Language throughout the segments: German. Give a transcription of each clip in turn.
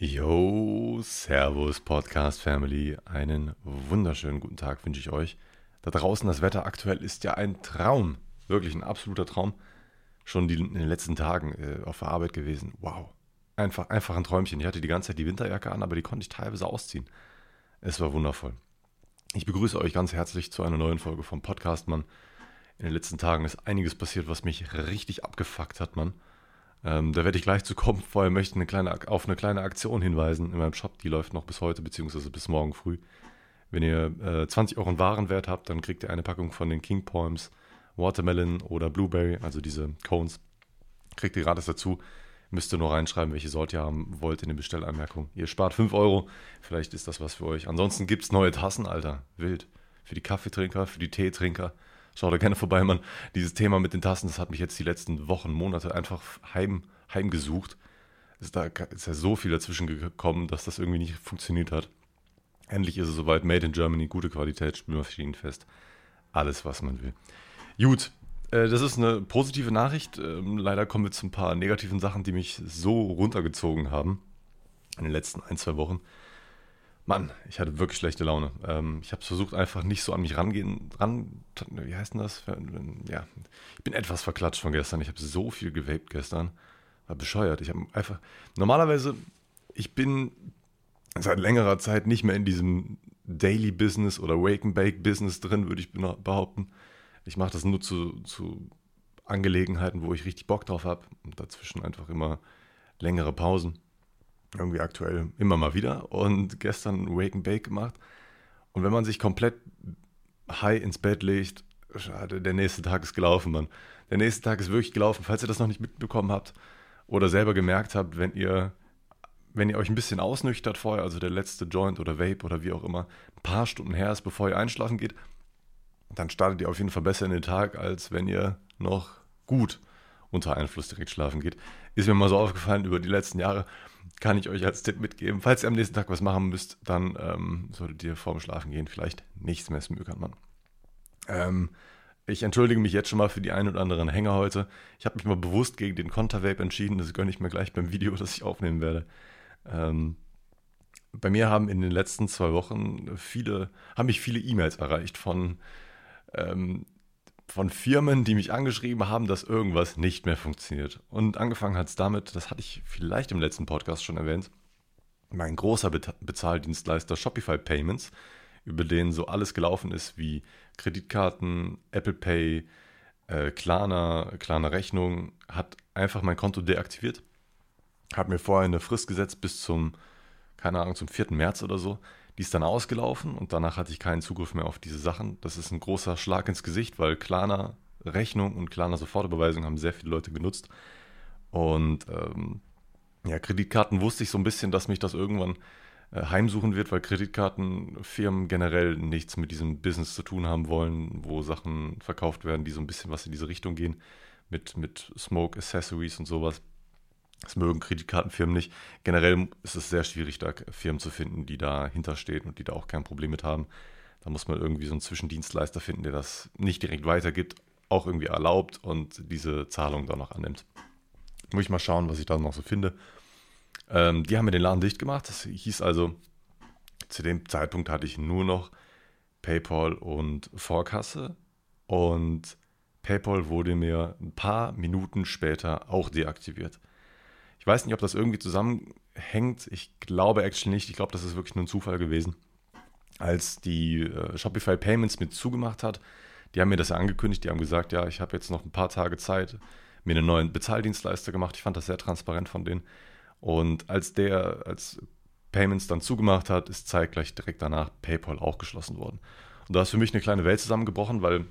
Yo, Servus Podcast Family. Einen wunderschönen guten Tag wünsche ich euch. Da draußen das Wetter aktuell ist ja ein Traum. Wirklich ein absoluter Traum. Schon die, in den letzten Tagen äh, auf der Arbeit gewesen. Wow. Einfach, einfach ein Träumchen. Ich hatte die ganze Zeit die Winterjacke an, aber die konnte ich teilweise ausziehen. Es war wundervoll. Ich begrüße euch ganz herzlich zu einer neuen Folge vom Podcast, Mann. In den letzten Tagen ist einiges passiert, was mich richtig abgefuckt hat, Mann. Ähm, da werde ich gleich zu kommen. Vorher möchte ich eine kleine, auf eine kleine Aktion hinweisen in meinem Shop. Die läuft noch bis heute, beziehungsweise bis morgen früh. Wenn ihr äh, 20 Euro Warenwert habt, dann kriegt ihr eine Packung von den King Poems, Watermelon oder Blueberry, also diese Cones. Kriegt ihr gratis dazu. Müsst ihr nur reinschreiben, welche Sorte ihr haben wollt in den Bestellanmerkungen. Ihr spart 5 Euro. Vielleicht ist das was für euch. Ansonsten gibt es neue Tassen, Alter. Wild. Für die Kaffeetrinker, für die Teetrinker. Schaut da gerne vorbei, Mann. Dieses Thema mit den Tasten, das hat mich jetzt die letzten Wochen, Monate einfach heim, heimgesucht. Ist da ist ja so viel dazwischen gekommen, dass das irgendwie nicht funktioniert hat. Endlich ist es soweit. Made in Germany, gute Qualität, Spülmaschinenfest. Alles, was man will. Gut, äh, das ist eine positive Nachricht. Ähm, leider kommen wir zu ein paar negativen Sachen, die mich so runtergezogen haben in den letzten ein, zwei Wochen. Mann, ich hatte wirklich schlechte Laune. Ähm, ich habe versucht, einfach nicht so an mich rangehen, ran, wie heißt denn das? Ja, ich bin etwas verklatscht von gestern. Ich habe so viel gewaped gestern. War bescheuert. Ich habe einfach, normalerweise, ich bin seit längerer Zeit nicht mehr in diesem Daily Business oder Wake and Bake Business drin, würde ich behaupten. Ich mache das nur zu, zu Angelegenheiten, wo ich richtig Bock drauf habe und dazwischen einfach immer längere Pausen irgendwie aktuell immer mal wieder und gestern Wake and Bake gemacht. Und wenn man sich komplett high ins Bett legt, schade, der nächste Tag ist gelaufen, Mann. Der nächste Tag ist wirklich gelaufen. Falls ihr das noch nicht mitbekommen habt oder selber gemerkt habt, wenn ihr, wenn ihr euch ein bisschen ausnüchtert vorher, also der letzte Joint oder Vape oder wie auch immer, ein paar Stunden her ist, bevor ihr einschlafen geht, dann startet ihr auf jeden Fall besser in den Tag, als wenn ihr noch gut unter Einfluss direkt schlafen geht. Ist mir mal so aufgefallen über die letzten Jahre kann ich euch als Tipp mitgeben. Falls ihr am nächsten Tag was machen müsst, dann ähm, solltet ihr vorm Schlafen gehen vielleicht nichts mehr smökern, Mann. Ähm, ich entschuldige mich jetzt schon mal für die ein oder anderen Hänger heute. Ich habe mich mal bewusst gegen den Contervape entschieden. Das gönne ich mir gleich beim Video, das ich aufnehmen werde. Ähm, bei mir haben in den letzten zwei Wochen viele, haben mich viele E-Mails erreicht von ähm, von Firmen, die mich angeschrieben haben, dass irgendwas nicht mehr funktioniert. Und angefangen hat es damit, das hatte ich vielleicht im letzten Podcast schon erwähnt, mein großer Be Bezahldienstleister Shopify Payments, über den so alles gelaufen ist wie Kreditkarten, Apple Pay, äh, Klarna, Klarna Rechnung, hat einfach mein Konto deaktiviert. Hat mir vorher eine Frist gesetzt bis zum, keine Ahnung, zum 4. März oder so. Die ist dann ausgelaufen und danach hatte ich keinen Zugriff mehr auf diese Sachen. Das ist ein großer Schlag ins Gesicht, weil Klarna Rechnung und Klarna Sofortüberweisung haben sehr viele Leute genutzt. Und ähm, ja, Kreditkarten wusste ich so ein bisschen, dass mich das irgendwann äh, heimsuchen wird, weil Kreditkartenfirmen generell nichts mit diesem Business zu tun haben wollen, wo Sachen verkauft werden, die so ein bisschen was in diese Richtung gehen, mit, mit Smoke Accessories und sowas. Das mögen Kreditkartenfirmen nicht. Generell ist es sehr schwierig, da Firmen zu finden, die dahinter stehen und die da auch kein Problem mit haben. Da muss man irgendwie so einen Zwischendienstleister finden, der das nicht direkt weitergibt, auch irgendwie erlaubt und diese Zahlung dann noch annimmt. Muss ich mal schauen, was ich da noch so finde. Ähm, die haben mir den Laden dicht gemacht. Das hieß also, zu dem Zeitpunkt hatte ich nur noch PayPal und Vorkasse. Und PayPal wurde mir ein paar Minuten später auch deaktiviert. Weiß nicht, ob das irgendwie zusammenhängt. Ich glaube actually nicht. Ich glaube, das ist wirklich nur ein Zufall gewesen. Als die äh, Shopify Payments mit zugemacht hat, die haben mir das ja angekündigt. Die haben gesagt, ja, ich habe jetzt noch ein paar Tage Zeit, mir einen neuen Bezahldienstleister gemacht. Ich fand das sehr transparent von denen. Und als der, als Payments dann zugemacht hat, ist zeitgleich direkt danach PayPal auch geschlossen worden. Und da ist für mich eine kleine Welt zusammengebrochen, weil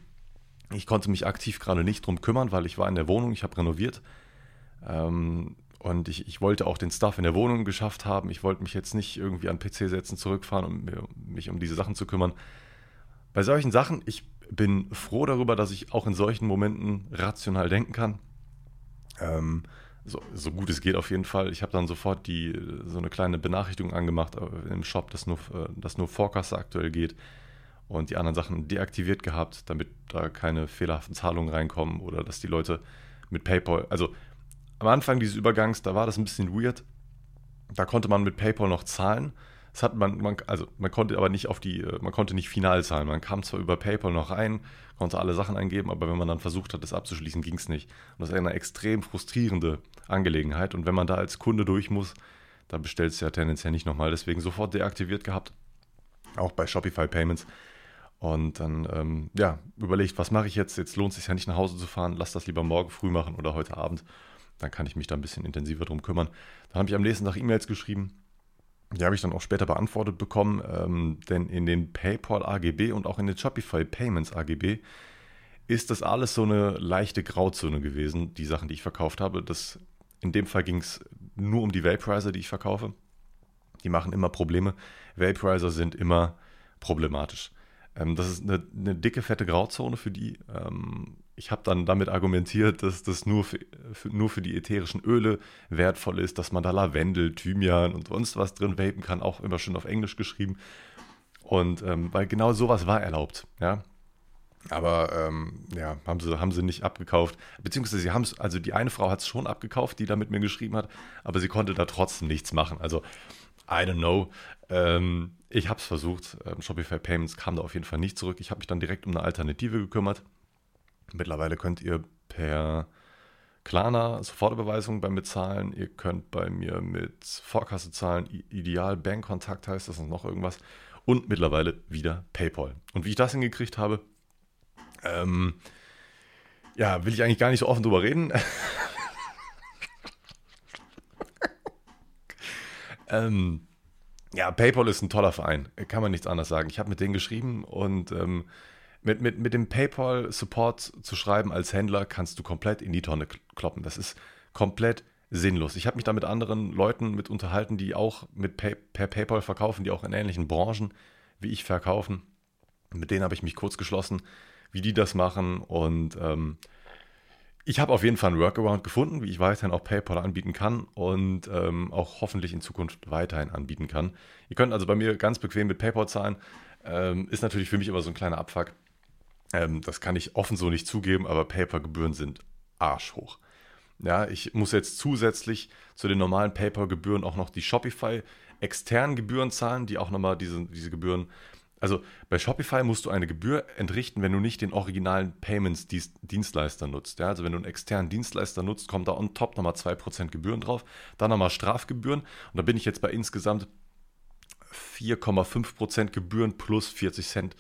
ich konnte mich aktiv gerade nicht drum kümmern, weil ich war in der Wohnung, ich habe renoviert. Ähm, und ich, ich wollte auch den Stuff in der Wohnung geschafft haben. Ich wollte mich jetzt nicht irgendwie an PC setzen, zurückfahren und um mich um diese Sachen zu kümmern. Bei solchen Sachen, ich bin froh darüber, dass ich auch in solchen Momenten rational denken kann. Ähm, so, so, gut es geht auf jeden Fall. Ich habe dann sofort die, so eine kleine Benachrichtigung angemacht äh, im Shop, dass nur, äh, dass nur Forecast aktuell geht und die anderen Sachen deaktiviert gehabt, damit da keine fehlerhaften Zahlungen reinkommen oder dass die Leute mit PayPal, also am Anfang dieses Übergangs, da war das ein bisschen weird. Da konnte man mit PayPal noch zahlen. Das hat man, man, also man konnte aber nicht auf die, äh, man konnte nicht final zahlen. Man kam zwar über PayPal noch rein, konnte alle Sachen eingeben, aber wenn man dann versucht hat, das abzuschließen, ging es nicht. Und das ist eine extrem frustrierende Angelegenheit. Und wenn man da als Kunde durch muss, da bestellt es ja tendenziell nicht nochmal. Deswegen sofort deaktiviert gehabt. Auch bei Shopify Payments. Und dann, ähm, ja, überlegt, was mache ich jetzt? Jetzt lohnt es sich ja nicht nach Hause zu fahren. Lass das lieber morgen früh machen oder heute Abend. Dann kann ich mich da ein bisschen intensiver drum kümmern. Dann habe ich am nächsten Tag E-Mails geschrieben. Die habe ich dann auch später beantwortet bekommen, ähm, denn in den PayPal AGB und auch in den Shopify Payments AGB ist das alles so eine leichte Grauzone gewesen, die Sachen, die ich verkauft habe. Das, in dem Fall ging es nur um die Vaporizer, die ich verkaufe. Die machen immer Probleme. Vaporizer sind immer problematisch. Ähm, das ist eine, eine, dicke, fette Grauzone für die. Ähm, ich habe dann damit argumentiert, dass das nur für, nur für die ätherischen Öle wertvoll ist, dass man da Lavendel, Thymian und sonst was drin vapen kann, auch immer schön auf Englisch geschrieben. Und ähm, weil genau sowas war erlaubt, ja. Aber ähm, ja, haben sie, haben sie nicht abgekauft. Beziehungsweise sie haben es, also die eine Frau hat es schon abgekauft, die da mit mir geschrieben hat, aber sie konnte da trotzdem nichts machen. Also, I don't know. Ähm, ich habe es versucht. Ähm, Shopify Payments kam da auf jeden Fall nicht zurück. Ich habe mich dann direkt um eine Alternative gekümmert. Mittlerweile könnt ihr per Klarna Sofortüberweisung bei mir zahlen. Ihr könnt bei mir mit Vorkasse zahlen. Ideal Bankkontakt heißt das und noch irgendwas. Und mittlerweile wieder PayPal. Und wie ich das hingekriegt habe, ähm, ja, will ich eigentlich gar nicht so offen drüber reden. ähm, ja, PayPal ist ein toller Verein, kann man nichts anderes sagen. Ich habe mit denen geschrieben und ähm, mit, mit, mit dem PayPal-Support zu schreiben als Händler kannst du komplett in die Tonne kloppen. Das ist komplett sinnlos. Ich habe mich da mit anderen Leuten mit unterhalten, die auch mit Pay per PayPal verkaufen, die auch in ähnlichen Branchen wie ich verkaufen. Mit denen habe ich mich kurz geschlossen, wie die das machen und ähm, ich habe auf jeden Fall einen Workaround gefunden, wie ich weiterhin auch PayPal anbieten kann und ähm, auch hoffentlich in Zukunft weiterhin anbieten kann. Ihr könnt also bei mir ganz bequem mit PayPal zahlen. Ähm, ist natürlich für mich immer so ein kleiner Abfuck. Ähm, das kann ich offen so nicht zugeben, aber PayPal-Gebühren sind arschhoch. Ja, ich muss jetzt zusätzlich zu den normalen PayPal-Gebühren auch noch die Shopify externen Gebühren zahlen, die auch nochmal diese, diese Gebühren also bei Shopify musst du eine Gebühr entrichten, wenn du nicht den originalen Payments-Dienstleister nutzt. Ja, also wenn du einen externen Dienstleister nutzt, kommt da on top nochmal 2% Gebühren drauf, dann nochmal Strafgebühren und da bin ich jetzt bei insgesamt 4,5% Gebühren plus 40 Cent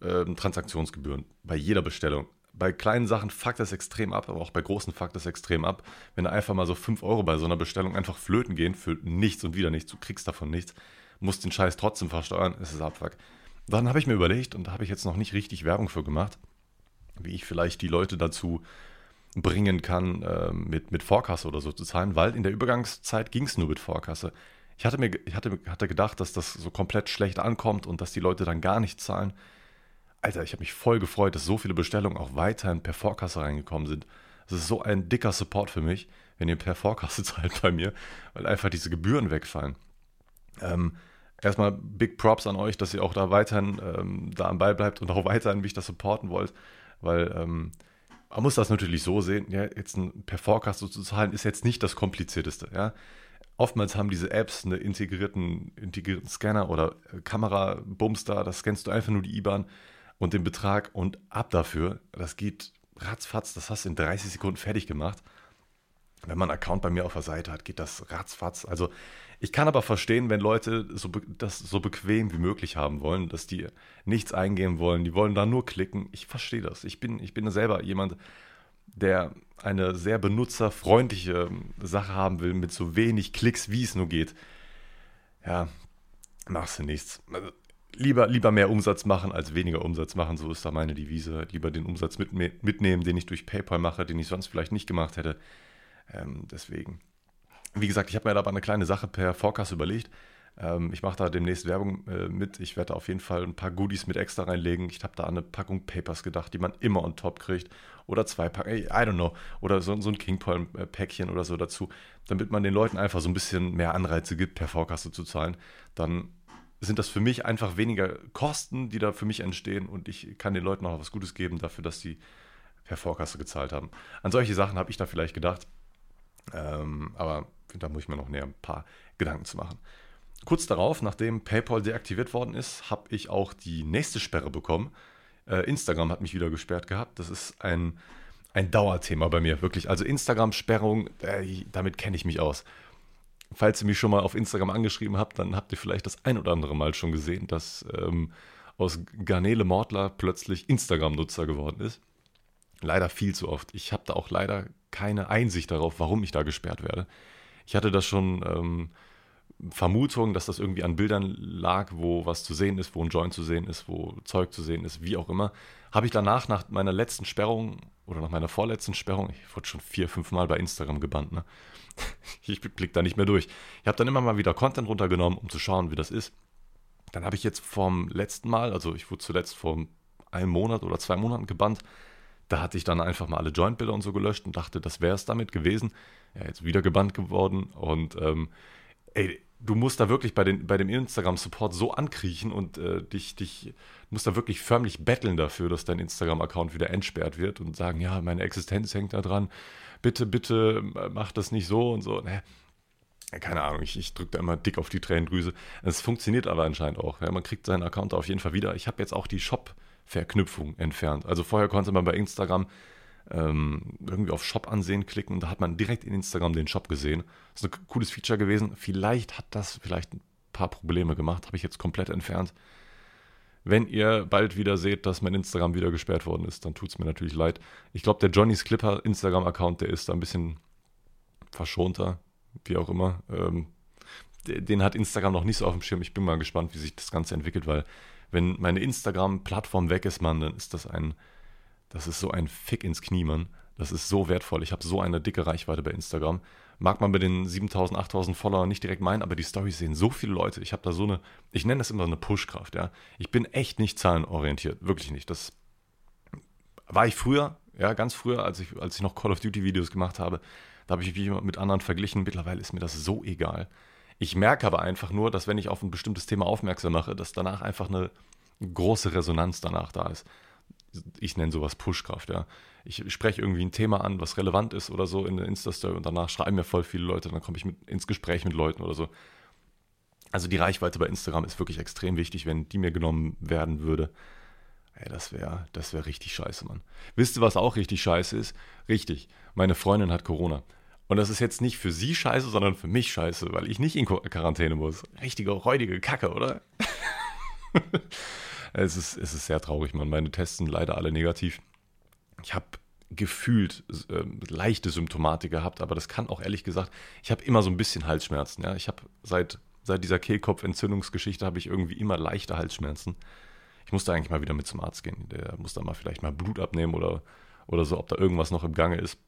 äh, Transaktionsgebühren bei jeder Bestellung. Bei kleinen Sachen fuckt das extrem ab, aber auch bei großen fuckt das extrem ab. Wenn da einfach mal so 5 Euro bei so einer Bestellung einfach flöten gehen für nichts und wieder nichts, du kriegst davon nichts, musst den Scheiß trotzdem versteuern, ist es Abfuck. Dann habe ich mir überlegt, und da habe ich jetzt noch nicht richtig Werbung für gemacht, wie ich vielleicht die Leute dazu bringen kann, äh, mit, mit Vorkasse oder so zu zahlen, weil in der Übergangszeit ging es nur mit Vorkasse. Ich hatte mir ich hatte, hatte gedacht, dass das so komplett schlecht ankommt und dass die Leute dann gar nicht zahlen. Alter, ich habe mich voll gefreut, dass so viele Bestellungen auch weiterhin per Vorkasse reingekommen sind. Das ist so ein dicker Support für mich, wenn ihr per Vorkasse zahlt bei mir, weil einfach diese Gebühren wegfallen. Ähm, erstmal Big Props an euch, dass ihr auch da weiterhin ähm, da am Ball bleibt und auch weiterhin mich das supporten wollt, weil ähm, man muss das natürlich so sehen, ja, jetzt ein per Forecast so zu zahlen, ist jetzt nicht das komplizierteste, ja. Oftmals haben diese Apps einen integrierten, integrierten Scanner oder äh, Kamera-Bums da, das scannst du einfach nur die IBAN und den Betrag und ab dafür. Das geht ratzfatz, das hast du in 30 Sekunden fertig gemacht. Wenn man einen Account bei mir auf der Seite hat, geht das ratzfatz. Also ich kann aber verstehen, wenn Leute so das so bequem wie möglich haben wollen, dass die nichts eingeben wollen, die wollen da nur klicken. Ich verstehe das. Ich bin, ich bin selber jemand, der eine sehr benutzerfreundliche Sache haben will, mit so wenig Klicks, wie es nur geht. Ja, machst du nichts. Lieber, lieber mehr Umsatz machen als weniger Umsatz machen, so ist da meine Devise. Lieber den Umsatz mit, mitnehmen, den ich durch PayPal mache, den ich sonst vielleicht nicht gemacht hätte. Ähm, deswegen. Wie gesagt, ich habe mir da aber eine kleine Sache per Forecast überlegt. Ähm, ich mache da demnächst Werbung äh, mit. Ich werde auf jeden Fall ein paar Goodies mit extra reinlegen. Ich habe da an eine Packung Papers gedacht, die man immer on top kriegt. Oder zwei Packungen, I don't know. Oder so, so ein King Päckchen oder so dazu. Damit man den Leuten einfach so ein bisschen mehr Anreize gibt, per Vorkasse zu zahlen. Dann sind das für mich einfach weniger Kosten, die da für mich entstehen. Und ich kann den Leuten noch was Gutes geben dafür, dass sie per Vorkasse gezahlt haben. An solche Sachen habe ich da vielleicht gedacht. Ähm, aber da muss ich mir noch näher ein paar Gedanken zu machen. Kurz darauf, nachdem PayPal deaktiviert worden ist, habe ich auch die nächste Sperre bekommen. Äh, Instagram hat mich wieder gesperrt gehabt. Das ist ein, ein Dauerthema bei mir, wirklich. Also Instagram-Sperrung, äh, damit kenne ich mich aus. Falls ihr mich schon mal auf Instagram angeschrieben habt, dann habt ihr vielleicht das ein oder andere Mal schon gesehen, dass ähm, aus Garnele Mordler plötzlich Instagram-Nutzer geworden ist. Leider viel zu oft. Ich habe da auch leider keine Einsicht darauf, warum ich da gesperrt werde. Ich hatte das schon ähm, Vermutung, dass das irgendwie an Bildern lag, wo was zu sehen ist, wo ein Joint zu sehen ist, wo Zeug zu sehen ist, wie auch immer. Habe ich danach, nach meiner letzten Sperrung oder nach meiner vorletzten Sperrung, ich wurde schon vier, fünf Mal bei Instagram gebannt, ne? Ich blick da nicht mehr durch. Ich habe dann immer mal wieder Content runtergenommen, um zu schauen, wie das ist. Dann habe ich jetzt vom letzten Mal, also ich wurde zuletzt vor einem Monat oder zwei Monaten gebannt, da hatte ich dann einfach mal alle Joint-Bilder und so gelöscht und dachte, das wäre es damit gewesen. Ja, jetzt wieder gebannt geworden und ähm, ey, du musst da wirklich bei, den, bei dem Instagram-Support so ankriechen und äh, dich, dich, musst da wirklich förmlich betteln dafür, dass dein Instagram-Account wieder entsperrt wird und sagen, ja, meine Existenz hängt da dran, bitte, bitte mach das nicht so und so. Ne? Keine Ahnung, ich, ich drücke da immer dick auf die Tränendrüse. Es funktioniert aber anscheinend auch. Ja, man kriegt seinen Account auf jeden Fall wieder. Ich habe jetzt auch die Shop-Verknüpfung entfernt. Also vorher konnte man bei Instagram ähm, irgendwie auf Shop ansehen klicken. Da hat man direkt in Instagram den Shop gesehen. Das ist ein cooles Feature gewesen. Vielleicht hat das vielleicht ein paar Probleme gemacht. Habe ich jetzt komplett entfernt. Wenn ihr bald wieder seht, dass mein Instagram wieder gesperrt worden ist, dann tut es mir natürlich leid. Ich glaube, der Johnny's Clipper Instagram-Account, der ist da ein bisschen verschonter, wie auch immer. Ähm, den hat Instagram noch nicht so auf dem Schirm. Ich bin mal gespannt, wie sich das Ganze entwickelt, weil wenn meine Instagram-Plattform weg ist, Mann, dann ist das ein das ist so ein Fick ins Knie, Mann. Das ist so wertvoll. Ich habe so eine dicke Reichweite bei Instagram. Mag man mit den 7000, 8000 Followern nicht direkt meinen, aber die Stories sehen so viele Leute. Ich habe da so eine, ich nenne das immer eine Pushkraft, ja. Ich bin echt nicht zahlenorientiert, wirklich nicht. Das war ich früher, ja, ganz früher, als ich, als ich noch Call of Duty Videos gemacht habe. Da habe ich mich mit anderen verglichen. Mittlerweile ist mir das so egal. Ich merke aber einfach nur, dass wenn ich auf ein bestimmtes Thema aufmerksam mache, dass danach einfach eine große Resonanz danach da ist ich nenne sowas Pushkraft, ja. Ich spreche irgendwie ein Thema an, was relevant ist oder so in der Insta-Story und danach schreiben mir voll viele Leute, dann komme ich mit, ins Gespräch mit Leuten oder so. Also die Reichweite bei Instagram ist wirklich extrem wichtig, wenn die mir genommen werden würde. Ey, das wäre das wär richtig scheiße, Mann. Wisst ihr, was auch richtig scheiße ist? Richtig, meine Freundin hat Corona. Und das ist jetzt nicht für sie scheiße, sondern für mich scheiße, weil ich nicht in Quarantäne muss. Richtige, räudige Kacke, oder? Es ist, es ist sehr traurig, man. Meine Tests sind leider alle negativ. Ich habe gefühlt äh, leichte Symptomatik gehabt, aber das kann auch ehrlich gesagt, ich habe immer so ein bisschen Halsschmerzen. Ja? Ich habe seit, seit dieser Kehlkopfentzündungsgeschichte habe ich irgendwie immer leichte Halsschmerzen. Ich musste eigentlich mal wieder mit zum Arzt gehen. Der muss da mal vielleicht mal Blut abnehmen oder, oder so, ob da irgendwas noch im Gange ist.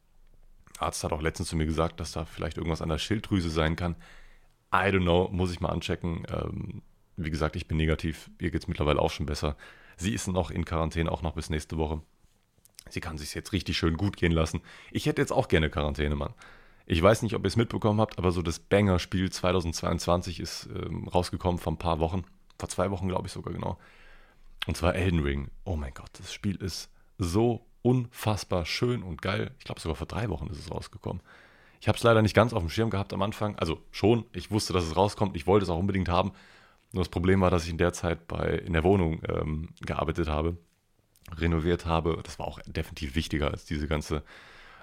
Der Arzt hat auch letztens zu mir gesagt, dass da vielleicht irgendwas an der Schilddrüse sein kann. I don't know, muss ich mal anchecken. Ähm, wie gesagt, ich bin negativ. Ihr geht es mittlerweile auch schon besser. Sie ist noch in Quarantäne, auch noch bis nächste Woche. Sie kann sich jetzt richtig schön gut gehen lassen. Ich hätte jetzt auch gerne Quarantäne, Mann. Ich weiß nicht, ob ihr es mitbekommen habt, aber so das Banger-Spiel 2022 ist ähm, rausgekommen vor ein paar Wochen. Vor zwei Wochen, glaube ich sogar genau. Und zwar Elden Ring. Oh mein Gott, das Spiel ist so unfassbar schön und geil. Ich glaube, sogar vor drei Wochen ist es rausgekommen. Ich habe es leider nicht ganz auf dem Schirm gehabt am Anfang. Also schon, ich wusste, dass es rauskommt. Ich wollte es auch unbedingt haben. Nur das Problem war, dass ich in der Zeit bei, in der Wohnung ähm, gearbeitet habe, renoviert habe. Das war auch definitiv wichtiger als diese ganze,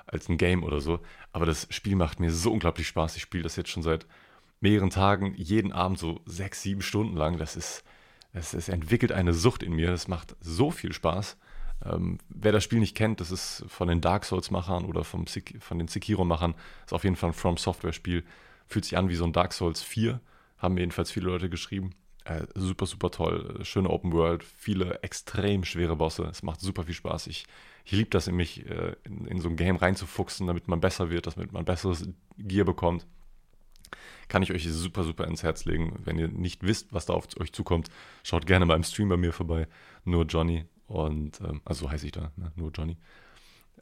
als ein Game oder so. Aber das Spiel macht mir so unglaublich Spaß. Ich spiele das jetzt schon seit mehreren Tagen, jeden Abend so sechs, sieben Stunden lang. Das ist, es, es entwickelt eine Sucht in mir. Das macht so viel Spaß. Ähm, wer das Spiel nicht kennt, das ist von den Dark Souls-Machern oder vom, von den Sekiro-Machern, ist auf jeden Fall ein From Software-Spiel. Fühlt sich an wie so ein Dark Souls 4 haben jedenfalls viele Leute geschrieben. Äh, super, super toll. Schöne Open World, viele extrem schwere Bosse. Es macht super viel Spaß. Ich, ich liebe das in mich, äh, in, in, so ein Game reinzufuchsen, damit man besser wird, damit man besseres Gear bekommt. Kann ich euch super, super ins Herz legen. Wenn ihr nicht wisst, was da auf euch zukommt, schaut gerne mal im Stream bei mir vorbei. Nur Johnny. Und, ähm, also so heiße ich da, ne? nur Johnny.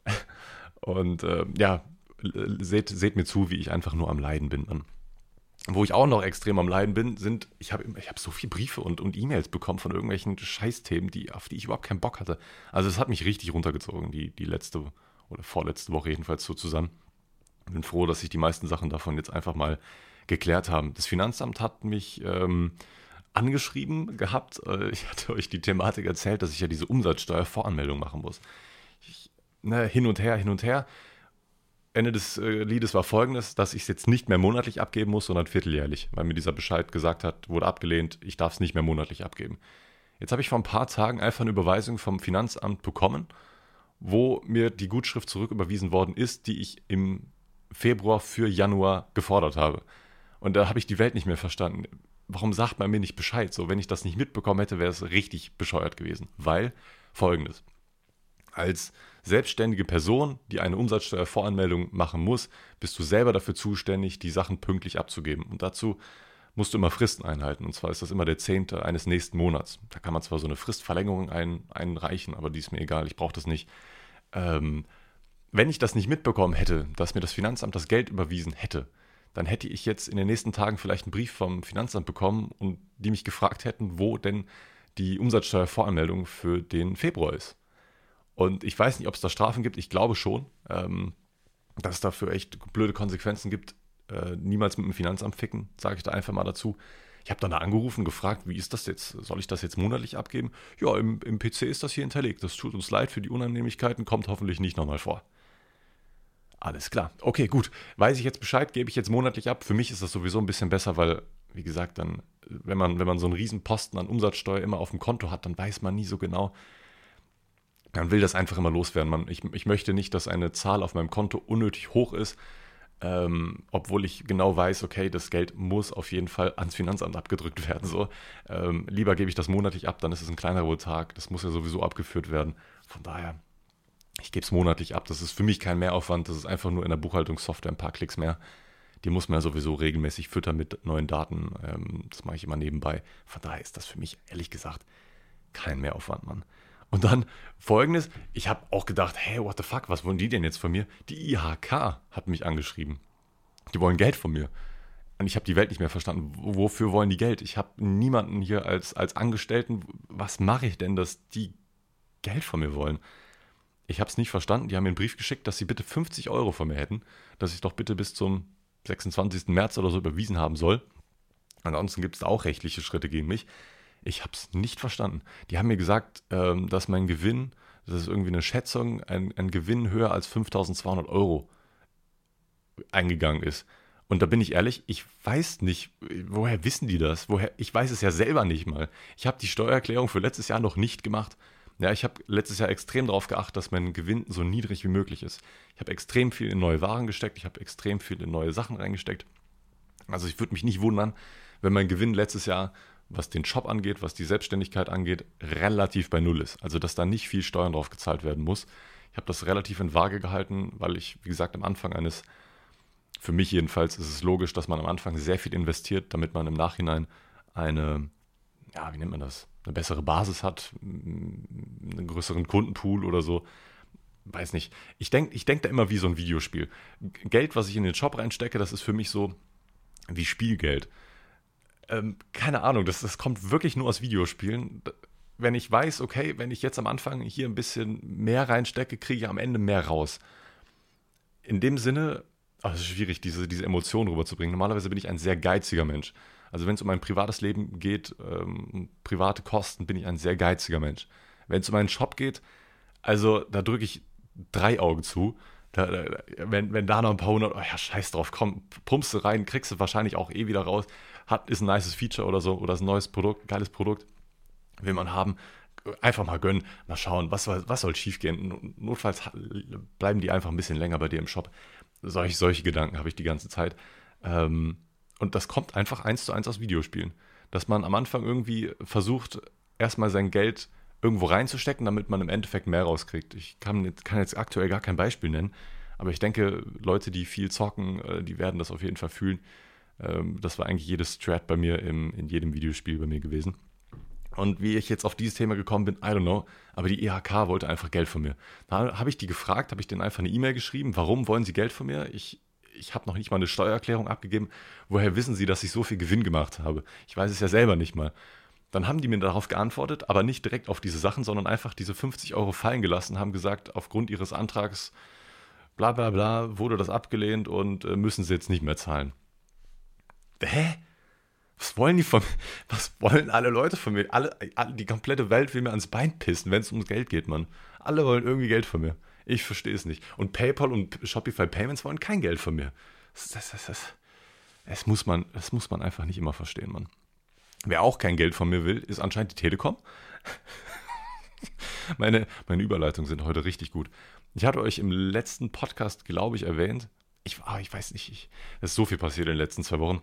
Und äh, ja, seht, seht mir zu, wie ich einfach nur am Leiden bin. Mann. Wo ich auch noch extrem am Leiden bin, sind, ich habe ich hab so viele Briefe und, und E-Mails bekommen von irgendwelchen Scheißthemen, die, auf die ich überhaupt keinen Bock hatte. Also es hat mich richtig runtergezogen, die, die letzte oder vorletzte Woche jedenfalls so zusammen. Bin froh, dass sich die meisten Sachen davon jetzt einfach mal geklärt haben. Das Finanzamt hat mich ähm, angeschrieben gehabt. Äh, ich hatte euch die Thematik erzählt, dass ich ja diese Umsatzsteuervoranmeldung machen muss. Ich, ne, hin und her, hin und her. Ende des äh, Liedes war folgendes, dass ich es jetzt nicht mehr monatlich abgeben muss, sondern vierteljährlich, weil mir dieser Bescheid gesagt hat, wurde abgelehnt, ich darf es nicht mehr monatlich abgeben. Jetzt habe ich vor ein paar Tagen einfach eine Überweisung vom Finanzamt bekommen, wo mir die Gutschrift zurücküberwiesen worden ist, die ich im Februar für Januar gefordert habe. Und da habe ich die Welt nicht mehr verstanden. Warum sagt man mir nicht Bescheid? So, wenn ich das nicht mitbekommen hätte, wäre es richtig bescheuert gewesen. Weil folgendes: Als selbstständige Person, die eine Umsatzsteuervoranmeldung machen muss, bist du selber dafür zuständig, die Sachen pünktlich abzugeben. Und dazu musst du immer Fristen einhalten. Und zwar ist das immer der 10. eines nächsten Monats. Da kann man zwar so eine Fristverlängerung ein, einreichen, aber die ist mir egal, ich brauche das nicht. Ähm, wenn ich das nicht mitbekommen hätte, dass mir das Finanzamt das Geld überwiesen hätte, dann hätte ich jetzt in den nächsten Tagen vielleicht einen Brief vom Finanzamt bekommen und die mich gefragt hätten, wo denn die Umsatzsteuervoranmeldung für den Februar ist. Und ich weiß nicht, ob es da Strafen gibt. Ich glaube schon, ähm, dass es dafür echt blöde Konsequenzen gibt. Äh, niemals mit dem Finanzamt ficken, sage ich da einfach mal dazu. Ich habe dann da angerufen, gefragt, wie ist das jetzt? Soll ich das jetzt monatlich abgeben? Ja, im, im PC ist das hier hinterlegt. Das tut uns leid für die Unannehmlichkeiten, kommt hoffentlich nicht nochmal vor. Alles klar. Okay, gut. Weiß ich jetzt Bescheid, gebe ich jetzt monatlich ab. Für mich ist das sowieso ein bisschen besser, weil, wie gesagt, dann, wenn man, wenn man so einen Riesenposten an Umsatzsteuer immer auf dem Konto hat, dann weiß man nie so genau, man will das einfach immer loswerden. Man, ich, ich möchte nicht, dass eine Zahl auf meinem Konto unnötig hoch ist, ähm, obwohl ich genau weiß, okay, das Geld muss auf jeden Fall ans Finanzamt abgedrückt werden. So. Ähm, lieber gebe ich das monatlich ab, dann ist es ein kleinerer Betrag. Das muss ja sowieso abgeführt werden. Von daher, ich gebe es monatlich ab. Das ist für mich kein Mehraufwand. Das ist einfach nur in der Buchhaltungssoftware ein paar Klicks mehr. Die muss man ja sowieso regelmäßig füttern mit neuen Daten. Ähm, das mache ich immer nebenbei. Von daher ist das für mich ehrlich gesagt kein Mehraufwand, Mann. Und dann folgendes, ich habe auch gedacht, hey, what the fuck, was wollen die denn jetzt von mir? Die IHK hat mich angeschrieben. Die wollen Geld von mir. Und ich habe die Welt nicht mehr verstanden. Wofür wollen die Geld? Ich habe niemanden hier als, als Angestellten. Was mache ich denn, dass die Geld von mir wollen? Ich habe es nicht verstanden. Die haben mir einen Brief geschickt, dass sie bitte 50 Euro von mir hätten, dass ich doch bitte bis zum 26. März oder so überwiesen haben soll. Ansonsten gibt es auch rechtliche Schritte gegen mich. Ich habe es nicht verstanden. Die haben mir gesagt, ähm, dass mein Gewinn, das ist irgendwie eine Schätzung, ein, ein Gewinn höher als 5200 Euro eingegangen ist. Und da bin ich ehrlich, ich weiß nicht, woher wissen die das? Woher? Ich weiß es ja selber nicht mal. Ich habe die Steuererklärung für letztes Jahr noch nicht gemacht. Ja, ich habe letztes Jahr extrem darauf geachtet, dass mein Gewinn so niedrig wie möglich ist. Ich habe extrem viel in neue Waren gesteckt, ich habe extrem viel in neue Sachen reingesteckt. Also ich würde mich nicht wundern, wenn mein Gewinn letztes Jahr was den Job angeht, was die Selbstständigkeit angeht, relativ bei Null ist. Also dass da nicht viel Steuern drauf gezahlt werden muss. Ich habe das relativ in Waage gehalten, weil ich, wie gesagt, am Anfang eines, für mich jedenfalls, ist es logisch, dass man am Anfang sehr viel investiert, damit man im Nachhinein eine, ja, wie nennt man das, eine bessere Basis hat, einen größeren Kundenpool oder so. Weiß nicht. Ich denke ich denk da immer wie so ein Videospiel. Geld, was ich in den Shop reinstecke, das ist für mich so wie Spielgeld ähm, keine Ahnung, das, das kommt wirklich nur aus Videospielen. Wenn ich weiß, okay, wenn ich jetzt am Anfang hier ein bisschen mehr reinstecke, kriege ich am Ende mehr raus. In dem Sinne, oh, es ist schwierig, diese, diese Emotionen rüberzubringen. Normalerweise bin ich ein sehr geiziger Mensch. Also wenn es um mein privates Leben geht, ähm, private Kosten, bin ich ein sehr geiziger Mensch. Wenn es um meinen Shop geht, also da drücke ich drei Augen zu. Da, da, wenn, wenn da noch ein paar hundert, oh ja, scheiß drauf, komm, pumpst du rein, kriegst du wahrscheinlich auch eh wieder raus hat, ist ein nices Feature oder so oder ist ein neues Produkt, geiles Produkt, will man haben. Einfach mal gönnen, mal schauen, was, was soll schief gehen. Notfalls bleiben die einfach ein bisschen länger bei dir im Shop. Solche, solche Gedanken habe ich die ganze Zeit. Ähm, und das kommt einfach eins zu eins aus Videospielen. Dass man am Anfang irgendwie versucht, erstmal sein Geld irgendwo reinzustecken, damit man im Endeffekt mehr rauskriegt. Ich kann, kann jetzt aktuell gar kein Beispiel nennen, aber ich denke, Leute, die viel zocken, äh, die werden das auf jeden Fall fühlen. Ähm, das war eigentlich jedes Strat bei mir im, in jedem Videospiel bei mir gewesen. Und wie ich jetzt auf dieses Thema gekommen bin, I don't know, aber die IHK e wollte einfach Geld von mir. Da habe ich die gefragt, habe ich denen einfach eine E-Mail geschrieben, warum wollen sie Geld von mir? Ich, ich habe noch nicht mal eine Steuererklärung abgegeben. Woher wissen sie, dass ich so viel Gewinn gemacht habe? Ich weiß es ja selber nicht mal. Dann haben die mir darauf geantwortet, aber nicht direkt auf diese Sachen, sondern einfach diese 50 Euro fallen gelassen, haben gesagt, aufgrund ihres Antrags bla bla bla, wurde das abgelehnt und äh, müssen sie jetzt nicht mehr zahlen. Hä? Was wollen die von mir? Was wollen alle Leute von mir? Alle, alle die komplette Welt will mir ans Bein pissen, wenn es ums Geld geht, Mann. Alle wollen irgendwie Geld von mir. Ich verstehe es nicht. Und PayPal und Shopify Payments wollen kein Geld von mir. Das, das, das, das, muss man, das muss man einfach nicht immer verstehen, Mann. Wer auch kein Geld von mir will, ist anscheinend die Telekom. meine, meine Überleitungen sind heute richtig gut. Ich hatte euch im letzten Podcast, glaube ich, erwähnt. Ich, ah, ich weiß nicht, ich, es ist so viel passiert in den letzten zwei Wochen.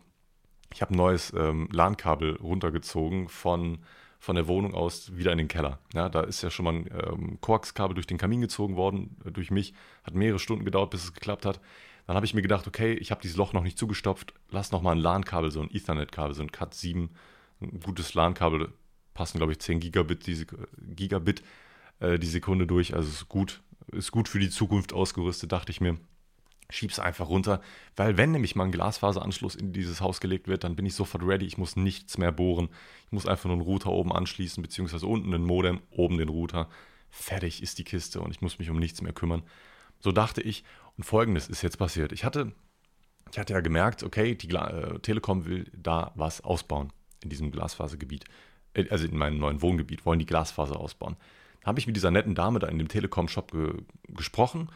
Ich habe ein neues ähm, LAN-Kabel runtergezogen von, von der Wohnung aus wieder in den Keller. Ja, da ist ja schon mal ein ähm, Koaxkabel durch den Kamin gezogen worden, äh, durch mich. Hat mehrere Stunden gedauert, bis es geklappt hat. Dann habe ich mir gedacht, okay, ich habe dieses Loch noch nicht zugestopft. Lass noch mal ein LAN-Kabel, so ein Ethernet-Kabel, so ein Cat 7, ein gutes LAN-Kabel. Passen, glaube ich, 10 Gigabit, die, Gigabit äh, die Sekunde durch. Also ist gut, ist gut für die Zukunft ausgerüstet, dachte ich mir schieb's einfach runter, weil wenn nämlich mal ein Glasfaseranschluss in dieses Haus gelegt wird, dann bin ich sofort ready, ich muss nichts mehr bohren, ich muss einfach nur einen Router oben anschließen, beziehungsweise unten einen Modem, oben den Router, fertig ist die Kiste und ich muss mich um nichts mehr kümmern. So dachte ich. Und folgendes ist jetzt passiert. Ich hatte, ich hatte ja gemerkt, okay, die Gla äh, Telekom will da was ausbauen in diesem Glasfasergebiet, äh, also in meinem neuen Wohngebiet, wollen die Glasfaser ausbauen. Da habe ich mit dieser netten Dame da in dem Telekom-Shop ge gesprochen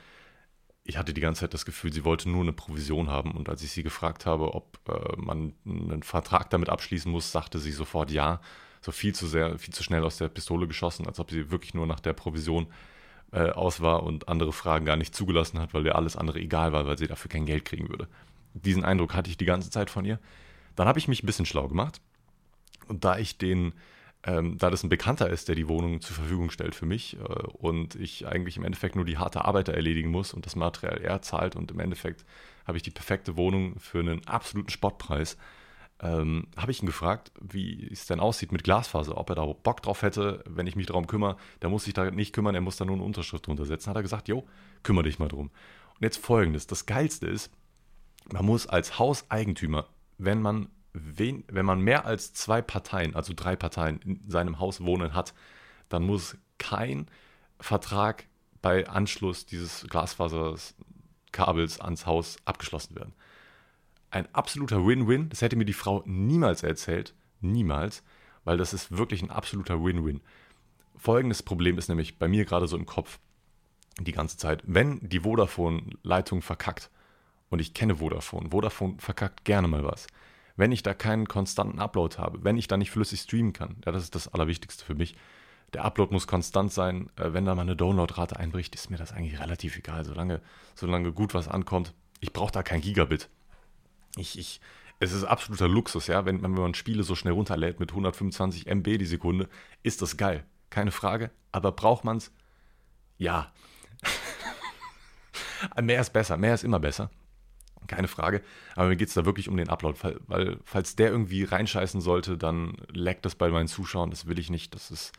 ich hatte die ganze Zeit das Gefühl, sie wollte nur eine Provision haben. Und als ich sie gefragt habe, ob äh, man einen Vertrag damit abschließen muss, sagte sie sofort ja. So viel zu sehr, viel zu schnell aus der Pistole geschossen, als ob sie wirklich nur nach der Provision äh, aus war und andere Fragen gar nicht zugelassen hat, weil ihr alles andere egal war, weil sie dafür kein Geld kriegen würde. Diesen Eindruck hatte ich die ganze Zeit von ihr. Dann habe ich mich ein bisschen schlau gemacht. Und da ich den ähm, da das ein Bekannter ist, der die Wohnung zur Verfügung stellt für mich äh, und ich eigentlich im Endeffekt nur die harte Arbeit erledigen muss und das Material er zahlt und im Endeffekt habe ich die perfekte Wohnung für einen absoluten Spottpreis, ähm, habe ich ihn gefragt, wie es denn aussieht mit Glasfaser, ob er da Bock drauf hätte, wenn ich mich darum kümmere. Der muss sich da nicht kümmern, er muss da nur eine Unterschrift drunter setzen. Hat er gesagt, jo, kümmere dich mal drum. Und jetzt folgendes, das Geilste ist, man muss als Hauseigentümer, wenn man wen, wenn man mehr als zwei Parteien, also drei Parteien in seinem Haus wohnen hat, dann muss kein Vertrag bei Anschluss dieses Glasfaserkabels ans Haus abgeschlossen werden. Ein absoluter Win-Win. Das hätte mir die Frau niemals erzählt. Niemals. Weil das ist wirklich ein absoluter Win-Win. Folgendes Problem ist nämlich bei mir gerade so im Kopf die ganze Zeit. Wenn die Vodafone-Leitung verkackt, und ich kenne Vodafone, Vodafone verkackt gerne mal was wenn ich da keinen konstanten Upload habe, wenn ich da nicht flüssig streamen kann. Ja, das ist das Allerwichtigste für mich. Der Upload muss konstant sein. Äh, wenn da mal eine Downloadrate einbricht, ist mir das eigentlich relativ egal, solange, solange gut was ankommt. Ich brauche da kein Gigabit. Ich, ich, es ist absoluter Luxus, ja. Wenn, wenn man Spiele so schnell runterlädt mit 125 MB die Sekunde, ist das geil. Keine Frage. Aber braucht man es? Ja. mehr ist besser. Mehr ist immer besser. Keine Frage. Aber mir geht es da wirklich um den Upload, weil, falls der irgendwie reinscheißen sollte, dann leckt das bei meinen Zuschauern. Das will ich nicht. Das ist,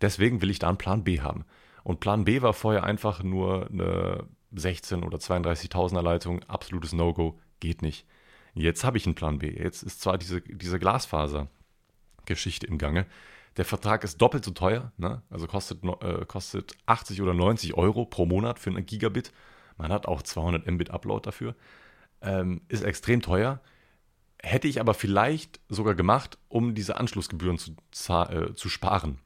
deswegen will ich da einen Plan B haben. Und Plan B war vorher einfach nur eine 16 oder 32.000er Leitung. Absolutes No-Go. Geht nicht. Jetzt habe ich einen Plan B. Jetzt ist zwar diese, diese Glasfaser-Geschichte im Gange. Der Vertrag ist doppelt so teuer, ne? also kostet, äh, kostet 80 oder 90 Euro pro Monat für einen Gigabit. Man hat auch 200 Mbit Upload dafür ähm, ist extrem teuer. Hätte ich aber vielleicht sogar gemacht, um diese Anschlussgebühren zu, äh, zu sparen.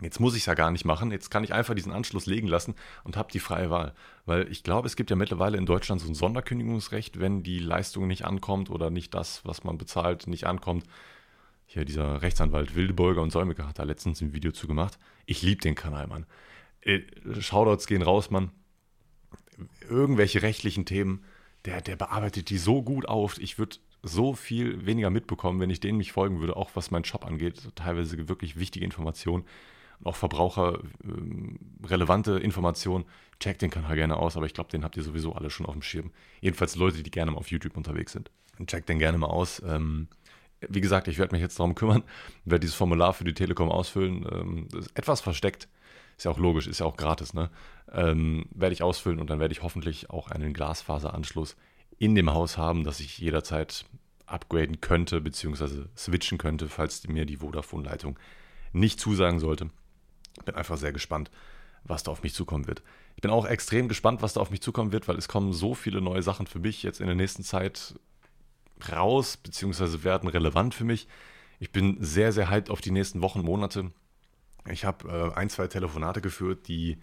Jetzt muss ich es ja gar nicht machen. Jetzt kann ich einfach diesen Anschluss legen lassen und habe die freie Wahl. Weil ich glaube, es gibt ja mittlerweile in Deutschland so ein Sonderkündigungsrecht, wenn die Leistung nicht ankommt oder nicht das, was man bezahlt, nicht ankommt. Hier dieser Rechtsanwalt Wildeburger und Säumiger hat da letztens ein Video zu gemacht. Ich liebe den Kanal, Mann. Äh, Shoutouts gehen raus, Mann. Irgendwelche rechtlichen Themen der, der bearbeitet die so gut auf. Ich würde so viel weniger mitbekommen, wenn ich denen mich folgen würde, auch was meinen Job angeht. Teilweise wirklich wichtige Informationen und auch verbraucherrelevante ähm, Informationen. Checkt den Kanal gerne aus, aber ich glaube, den habt ihr sowieso alle schon auf dem Schirm. Jedenfalls Leute, die gerne mal auf YouTube unterwegs sind. Checkt den gerne mal aus. Ähm, wie gesagt, ich werde mich jetzt darum kümmern, werde dieses Formular für die Telekom ausfüllen. Ähm, etwas versteckt. Ist ja auch logisch, ist ja auch gratis, ne? ähm, werde ich ausfüllen und dann werde ich hoffentlich auch einen Glasfaseranschluss in dem Haus haben, dass ich jederzeit upgraden könnte bzw. switchen könnte, falls mir die Vodafone-Leitung nicht zusagen sollte. Bin einfach sehr gespannt. was da auf mich zukommen wird. Ich bin auch extrem gespannt, was da auf mich zukommen wird, weil es kommen so viele neue Sachen für mich jetzt in der nächsten Zeit raus, beziehungsweise werden relevant für mich. Ich bin sehr, sehr hyped auf die nächsten Wochen, Monate. Ich habe äh, ein, zwei Telefonate geführt, die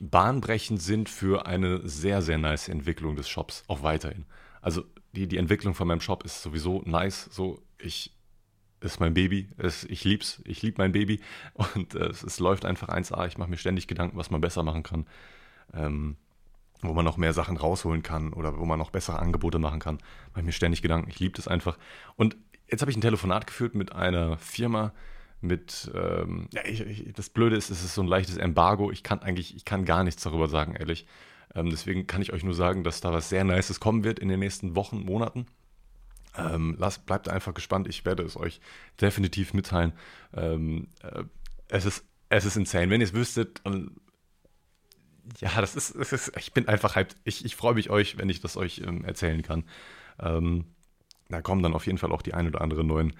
bahnbrechend sind für eine sehr, sehr nice Entwicklung des Shops, auch weiterhin. Also die, die Entwicklung von meinem Shop ist sowieso nice. So, ich ist mein Baby. Es, ich lieb's. Ich liebe mein Baby. Und äh, es, es, läuft einfach 1A. Ich mache mir ständig Gedanken, was man besser machen kann. Ähm, wo man noch mehr Sachen rausholen kann oder wo man noch bessere Angebote machen kann. Mache mir ständig Gedanken. Ich liebe das einfach. Und jetzt habe ich ein Telefonat geführt mit einer Firma, mit, ähm, ja, ich, ich, das Blöde ist, es ist so ein leichtes Embargo. Ich kann eigentlich, ich kann gar nichts darüber sagen, ehrlich. Ähm, deswegen kann ich euch nur sagen, dass da was sehr Nices kommen wird in den nächsten Wochen, Monaten. Ähm, lasst, bleibt einfach gespannt. Ich werde es euch definitiv mitteilen. Ähm, äh, es, ist, es ist insane. Wenn ihr es wüsstet, ja, das ist, das ist, ich bin einfach hyped. Ich, ich freue mich euch, wenn ich das euch ähm, erzählen kann. Ähm, da kommen dann auf jeden Fall auch die ein oder anderen neuen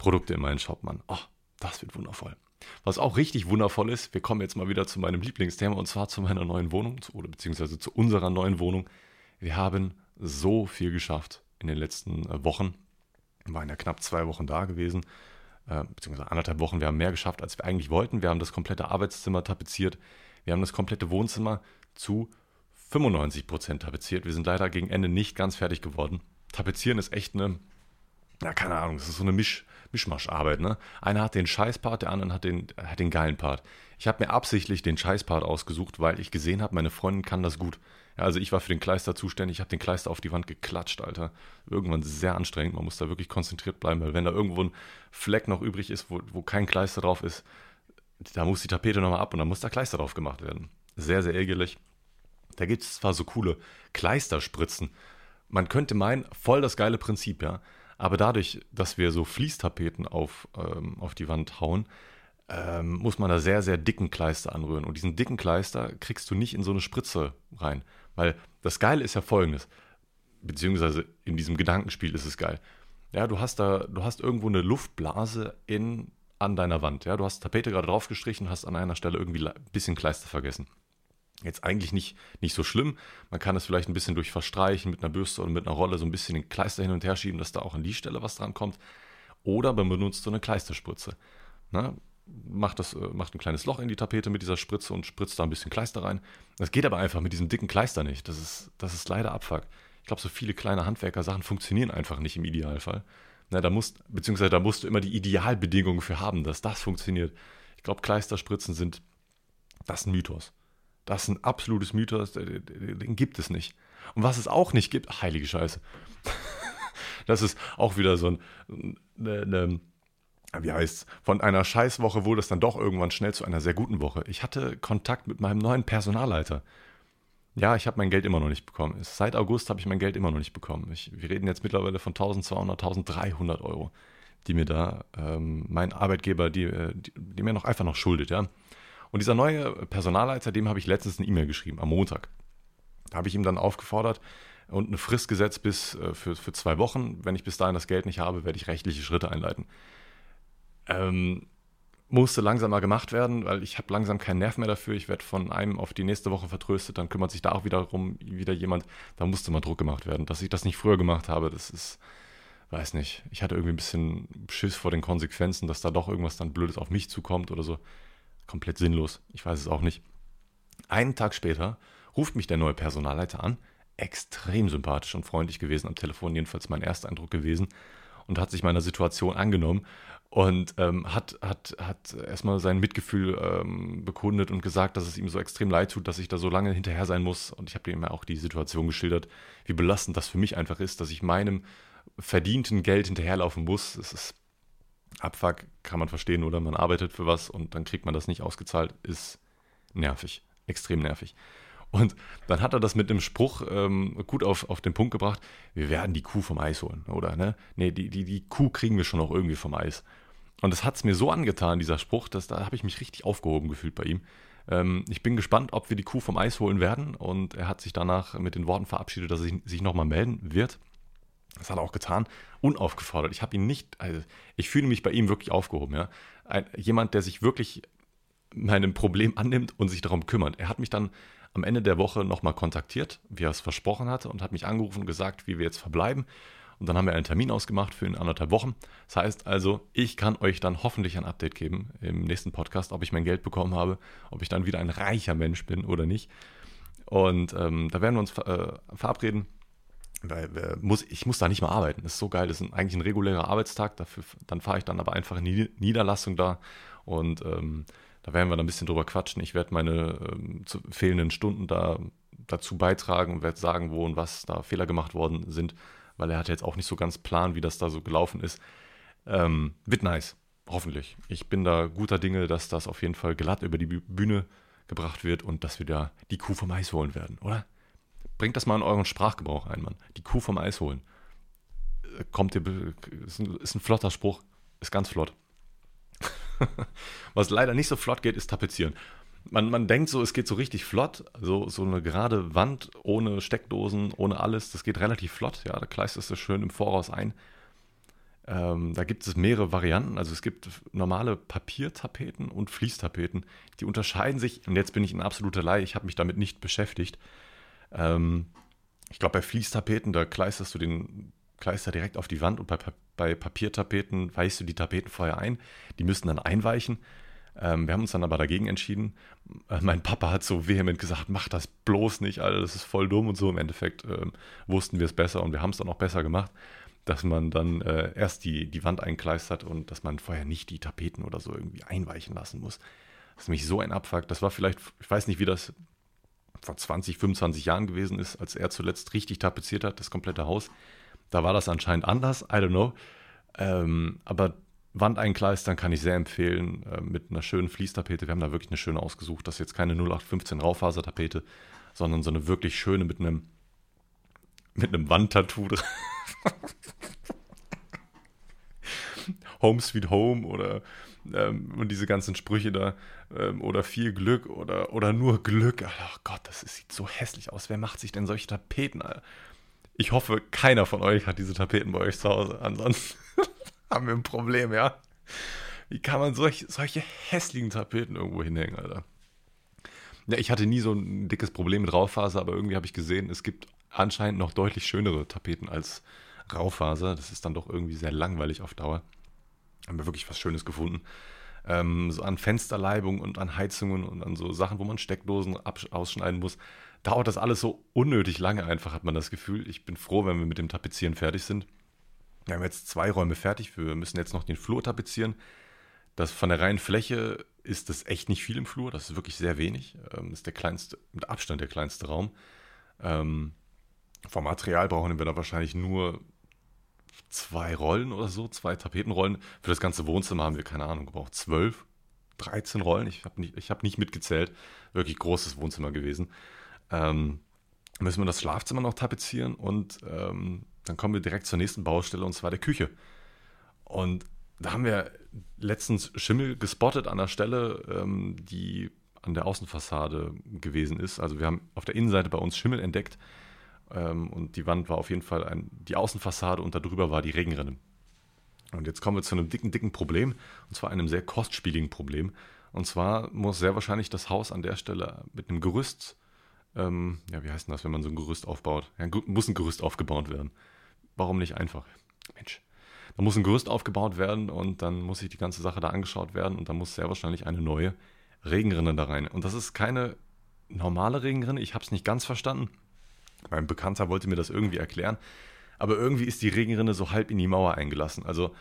Produkte in meinen Shop, Mann. Oh, das wird wundervoll. Was auch richtig wundervoll ist, wir kommen jetzt mal wieder zu meinem Lieblingsthema und zwar zu meiner neuen Wohnung oder beziehungsweise zu unserer neuen Wohnung. Wir haben so viel geschafft in den letzten äh, Wochen. Wir waren ja knapp zwei Wochen da gewesen, äh, beziehungsweise anderthalb Wochen. Wir haben mehr geschafft, als wir eigentlich wollten. Wir haben das komplette Arbeitszimmer tapeziert. Wir haben das komplette Wohnzimmer zu 95 Prozent tapeziert. Wir sind leider gegen Ende nicht ganz fertig geworden. Tapezieren ist echt eine, ja, keine Ahnung, das ist so eine Misch, Mischmascharbeit. Ne? Einer hat den Scheißpart, der andere hat den, hat den geilen Part. Ich habe mir absichtlich den Scheißpart ausgesucht, weil ich gesehen habe, meine Freundin kann das gut. Ja, also ich war für den Kleister zuständig, ich habe den Kleister auf die Wand geklatscht, Alter. Irgendwann sehr anstrengend, man muss da wirklich konzentriert bleiben, weil wenn da irgendwo ein Fleck noch übrig ist, wo, wo kein Kleister drauf ist, da muss die Tapete nochmal ab und dann muss da Kleister drauf gemacht werden. Sehr, sehr ärgerlich. Da gibt es zwar so coole Kleisterspritzen. Man könnte meinen, voll das geile Prinzip, ja. Aber dadurch, dass wir so Fließtapeten auf, ähm, auf die Wand hauen, ähm, muss man da sehr, sehr dicken Kleister anrühren. Und diesen dicken Kleister kriegst du nicht in so eine Spritze rein. Weil das Geile ist ja folgendes, beziehungsweise in diesem Gedankenspiel ist es geil. Ja, du hast da, du hast irgendwo eine Luftblase in, an deiner Wand. Ja, du hast Tapete gerade drauf gestrichen, hast an einer Stelle irgendwie ein bisschen Kleister vergessen. Jetzt eigentlich nicht, nicht so schlimm. Man kann es vielleicht ein bisschen durch Verstreichen mit einer Bürste oder mit einer Rolle so ein bisschen den Kleister hin und her schieben, dass da auch an die Stelle was dran kommt. Oder man benutzt so eine Kleisterspritze. Na, macht, das, äh, macht ein kleines Loch in die Tapete mit dieser Spritze und spritzt da ein bisschen Kleister rein. Das geht aber einfach mit diesem dicken Kleister nicht. Das ist, das ist leider Abfuck. Ich glaube, so viele kleine Handwerker-Sachen funktionieren einfach nicht im Idealfall. Na, da musst, beziehungsweise da musst du immer die Idealbedingungen für haben, dass das funktioniert. Ich glaube, Kleisterspritzen sind, das ist ein Mythos. Das ist ein absolutes Mythos, den gibt es nicht. Und was es auch nicht gibt, heilige Scheiße. das ist auch wieder so ein, eine, eine wie heißt von einer Scheißwoche wurde es dann doch irgendwann schnell zu einer sehr guten Woche. Ich hatte Kontakt mit meinem neuen Personalleiter. Ja, ich habe mein Geld immer noch nicht bekommen. Seit August habe ich mein Geld immer noch nicht bekommen. Ich, wir reden jetzt mittlerweile von 1200, 1300 Euro, die mir da ähm, mein Arbeitgeber, die, äh, die, die, mir noch einfach noch schuldet, ja. Und dieser neue Personalleiter, dem habe ich letztens eine E-Mail geschrieben, am Montag. Da habe ich ihm dann aufgefordert und eine Frist gesetzt bis äh, für, für zwei Wochen. Wenn ich bis dahin das Geld nicht habe, werde ich rechtliche Schritte einleiten ähm, musste langsam mal gemacht werden, weil ich habe langsam keinen Nerv mehr dafür. Ich werde von einem auf die nächste Woche vertröstet, dann kümmert sich da auch wiederum wieder jemand. Da musste mal Druck gemacht werden. Dass ich das nicht früher gemacht habe, das ist, weiß nicht. Ich hatte irgendwie ein bisschen Schiss vor den Konsequenzen, dass da doch irgendwas dann Blödes auf mich zukommt oder so. Komplett sinnlos. Ich weiß es auch nicht. Einen Tag später ruft mich der neue Personalleiter an. Extrem sympathisch und freundlich gewesen am Telefon, jedenfalls mein erster Eindruck gewesen. Und hat sich meiner Situation angenommen und ähm, hat, hat, hat erstmal sein Mitgefühl ähm, bekundet und gesagt, dass es ihm so extrem leid tut, dass ich da so lange hinterher sein muss. Und ich habe ihm ja auch die Situation geschildert, wie belastend das für mich einfach ist, dass ich meinem verdienten Geld hinterherlaufen muss. Es ist Abfuck, kann man verstehen, oder man arbeitet für was und dann kriegt man das nicht ausgezahlt, ist nervig, extrem nervig. Und dann hat er das mit einem Spruch ähm, gut auf, auf den Punkt gebracht, wir werden die Kuh vom Eis holen, oder? Ne? Nee, die, die, die Kuh kriegen wir schon noch irgendwie vom Eis. Und das hat es mir so angetan, dieser Spruch, dass da habe ich mich richtig aufgehoben gefühlt bei ihm. Ähm, ich bin gespannt, ob wir die Kuh vom Eis holen werden. Und er hat sich danach mit den Worten verabschiedet, dass er sich nochmal melden wird. Das hat er auch getan, unaufgefordert. Ich habe ihn nicht, also ich fühle mich bei ihm wirklich aufgehoben. Ja? Ein, jemand, der sich wirklich meinem Problem annimmt und sich darum kümmert. Er hat mich dann am Ende der Woche nochmal kontaktiert, wie er es versprochen hatte, und hat mich angerufen und gesagt, wie wir jetzt verbleiben. Und dann haben wir einen Termin ausgemacht für in anderthalb Wochen. Das heißt also, ich kann euch dann hoffentlich ein Update geben im nächsten Podcast, ob ich mein Geld bekommen habe, ob ich dann wieder ein reicher Mensch bin oder nicht. Und ähm, da werden wir uns äh, verabreden. Weil, äh, muss, ich muss da nicht mehr arbeiten. Das ist so geil. Das ist eigentlich ein regulärer Arbeitstag. Dafür, dann fahre ich dann aber einfach in die Niederlassung da und ähm, da werden wir dann ein bisschen drüber quatschen. Ich werde meine ähm, fehlenden Stunden da dazu beitragen und werde sagen, wo und was da Fehler gemacht worden sind, weil er hat jetzt auch nicht so ganz Plan, wie das da so gelaufen ist. Ähm, wird nice, hoffentlich. Ich bin da guter Dinge, dass das auf jeden Fall glatt über die Bühne gebracht wird und dass wir da die Kuh vom Eis holen werden, oder? Bringt das mal in euren Sprachgebrauch ein, Mann. Die Kuh vom Eis holen. Äh, kommt ihr, ist ein, ist ein flotter Spruch, ist ganz flott. Was leider nicht so flott geht, ist Tapezieren. Man, man denkt so, es geht so richtig flott. Also so eine gerade Wand ohne Steckdosen, ohne alles, das geht relativ flott. Ja, da kleistest du schön im Voraus ein. Ähm, da gibt es mehrere Varianten. Also es gibt normale Papiertapeten und Fließtapeten. Die unterscheiden sich, und jetzt bin ich ein absoluter Laie, ich habe mich damit nicht beschäftigt. Ähm, ich glaube, bei Fließtapeten, da kleisterst du den Kleister direkt auf die Wand und bei, bei Papiertapeten weichst du die Tapeten vorher ein. Die müssen dann einweichen. Ähm, wir haben uns dann aber dagegen entschieden. Äh, mein Papa hat so vehement gesagt, mach das bloß nicht, Alter, das ist voll dumm und so. Im Endeffekt ähm, wussten wir es besser und wir haben es dann auch besser gemacht, dass man dann äh, erst die, die Wand einkleistert und dass man vorher nicht die Tapeten oder so irgendwie einweichen lassen muss. Das ist nämlich so ein Abfuck. Das war vielleicht, ich weiß nicht, wie das vor 20, 25 Jahren gewesen ist, als er zuletzt richtig tapeziert hat, das komplette Haus. Da war das anscheinend anders, I don't know. Ähm, aber Wandeinkleistern kann ich sehr empfehlen, äh, mit einer schönen Fließtapete. Wir haben da wirklich eine schöne ausgesucht. Das ist jetzt keine 0815 Raufasertapete, sondern so eine wirklich schöne mit einem, mit einem Wandtattoo drin. Home Sweet Home oder ähm, und diese ganzen Sprüche da ähm, oder viel Glück oder, oder nur Glück. Oh Gott, das sieht so hässlich aus. Wer macht sich denn solche Tapeten? Alter? Ich hoffe, keiner von euch hat diese Tapeten bei euch zu Hause. Ansonsten haben wir ein Problem, ja. Wie kann man solch, solche hässlichen Tapeten irgendwo hinhängen, Alter? Ja, ich hatte nie so ein dickes Problem mit Raufaser, aber irgendwie habe ich gesehen, es gibt anscheinend noch deutlich schönere Tapeten als Raufaser. Das ist dann doch irgendwie sehr langweilig auf Dauer. Haben wir wirklich was Schönes gefunden. Ähm, so an Fensterleibung und an Heizungen und an so Sachen, wo man Steckdosen ausschneiden muss dauert das alles so unnötig lange einfach, hat man das Gefühl. Ich bin froh, wenn wir mit dem Tapezieren fertig sind. Wir haben jetzt zwei Räume fertig. Wir müssen jetzt noch den Flur tapezieren. Das von der reinen Fläche ist das echt nicht viel im Flur. Das ist wirklich sehr wenig. Das ähm, ist der kleinste, mit Abstand der kleinste Raum. Ähm, vom Material brauchen wir da wahrscheinlich nur zwei Rollen oder so, zwei Tapetenrollen. Für das ganze Wohnzimmer haben wir, keine Ahnung, gebraucht zwölf, 13 Rollen. Ich habe nicht, hab nicht mitgezählt. Wirklich großes Wohnzimmer gewesen. Ähm, müssen wir das Schlafzimmer noch tapezieren und ähm, dann kommen wir direkt zur nächsten Baustelle und zwar der Küche. Und da haben wir letztens Schimmel gespottet an der Stelle, ähm, die an der Außenfassade gewesen ist. Also wir haben auf der Innenseite bei uns Schimmel entdeckt ähm, und die Wand war auf jeden Fall ein, die Außenfassade und darüber war die Regenrinne. Und jetzt kommen wir zu einem dicken, dicken Problem und zwar einem sehr kostspieligen Problem. Und zwar muss sehr wahrscheinlich das Haus an der Stelle mit einem Gerüst ähm, ja, wie heißt denn das, wenn man so ein Gerüst aufbaut? Ja, muss ein Gerüst aufgebaut werden. Warum nicht einfach? Mensch. Da muss ein Gerüst aufgebaut werden und dann muss sich die ganze Sache da angeschaut werden und dann muss sehr wahrscheinlich eine neue Regenrinne da rein. Und das ist keine normale Regenrinne, ich habe es nicht ganz verstanden. Mein Bekannter wollte mir das irgendwie erklären, aber irgendwie ist die Regenrinne so halb in die Mauer eingelassen. Also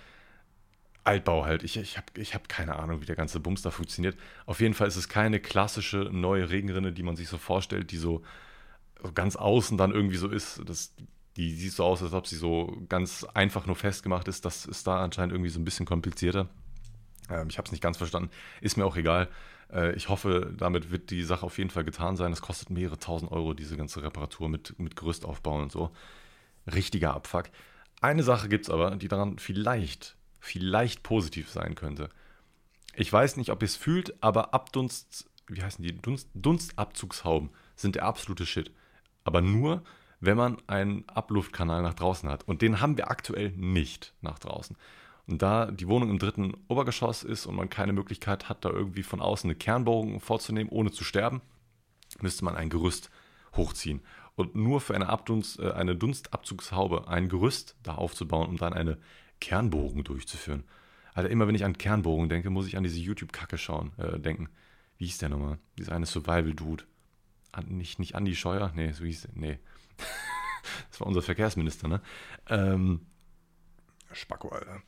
Altbau halt. Ich, ich habe ich hab keine Ahnung, wie der ganze Bums da funktioniert. Auf jeden Fall ist es keine klassische neue Regenrinne, die man sich so vorstellt, die so ganz außen dann irgendwie so ist. Das, die sieht so aus, als ob sie so ganz einfach nur festgemacht ist. Das ist da anscheinend irgendwie so ein bisschen komplizierter. Ähm, ich habe es nicht ganz verstanden. Ist mir auch egal. Äh, ich hoffe, damit wird die Sache auf jeden Fall getan sein. Es kostet mehrere tausend Euro, diese ganze Reparatur mit, mit Gerüstaufbau und so. Richtiger Abfuck. Eine Sache gibt es aber, die daran vielleicht vielleicht positiv sein könnte. Ich weiß nicht, ob ihr es fühlt, aber Abdunst, wie heißen die? Dunst, Dunstabzugshauben sind der absolute Shit. Aber nur, wenn man einen Abluftkanal nach draußen hat. Und den haben wir aktuell nicht nach draußen. Und da die Wohnung im dritten Obergeschoss ist und man keine Möglichkeit hat, da irgendwie von außen eine Kernbohrung vorzunehmen, ohne zu sterben, müsste man ein Gerüst hochziehen. Und nur für eine, Abdunst, äh, eine Dunstabzugshaube ein Gerüst da aufzubauen, um dann eine Kernbohrung durchzuführen. Alter, immer wenn ich an Kernbohrung denke, muss ich an diese YouTube-Kacke schauen, äh, denken. Wie hieß der nochmal? Dieser eine Survival-Dude. Nicht, nicht Andi Scheuer? Nee, so hieß der. Nee. das war unser Verkehrsminister, ne? Ähm, Spacko, Alter.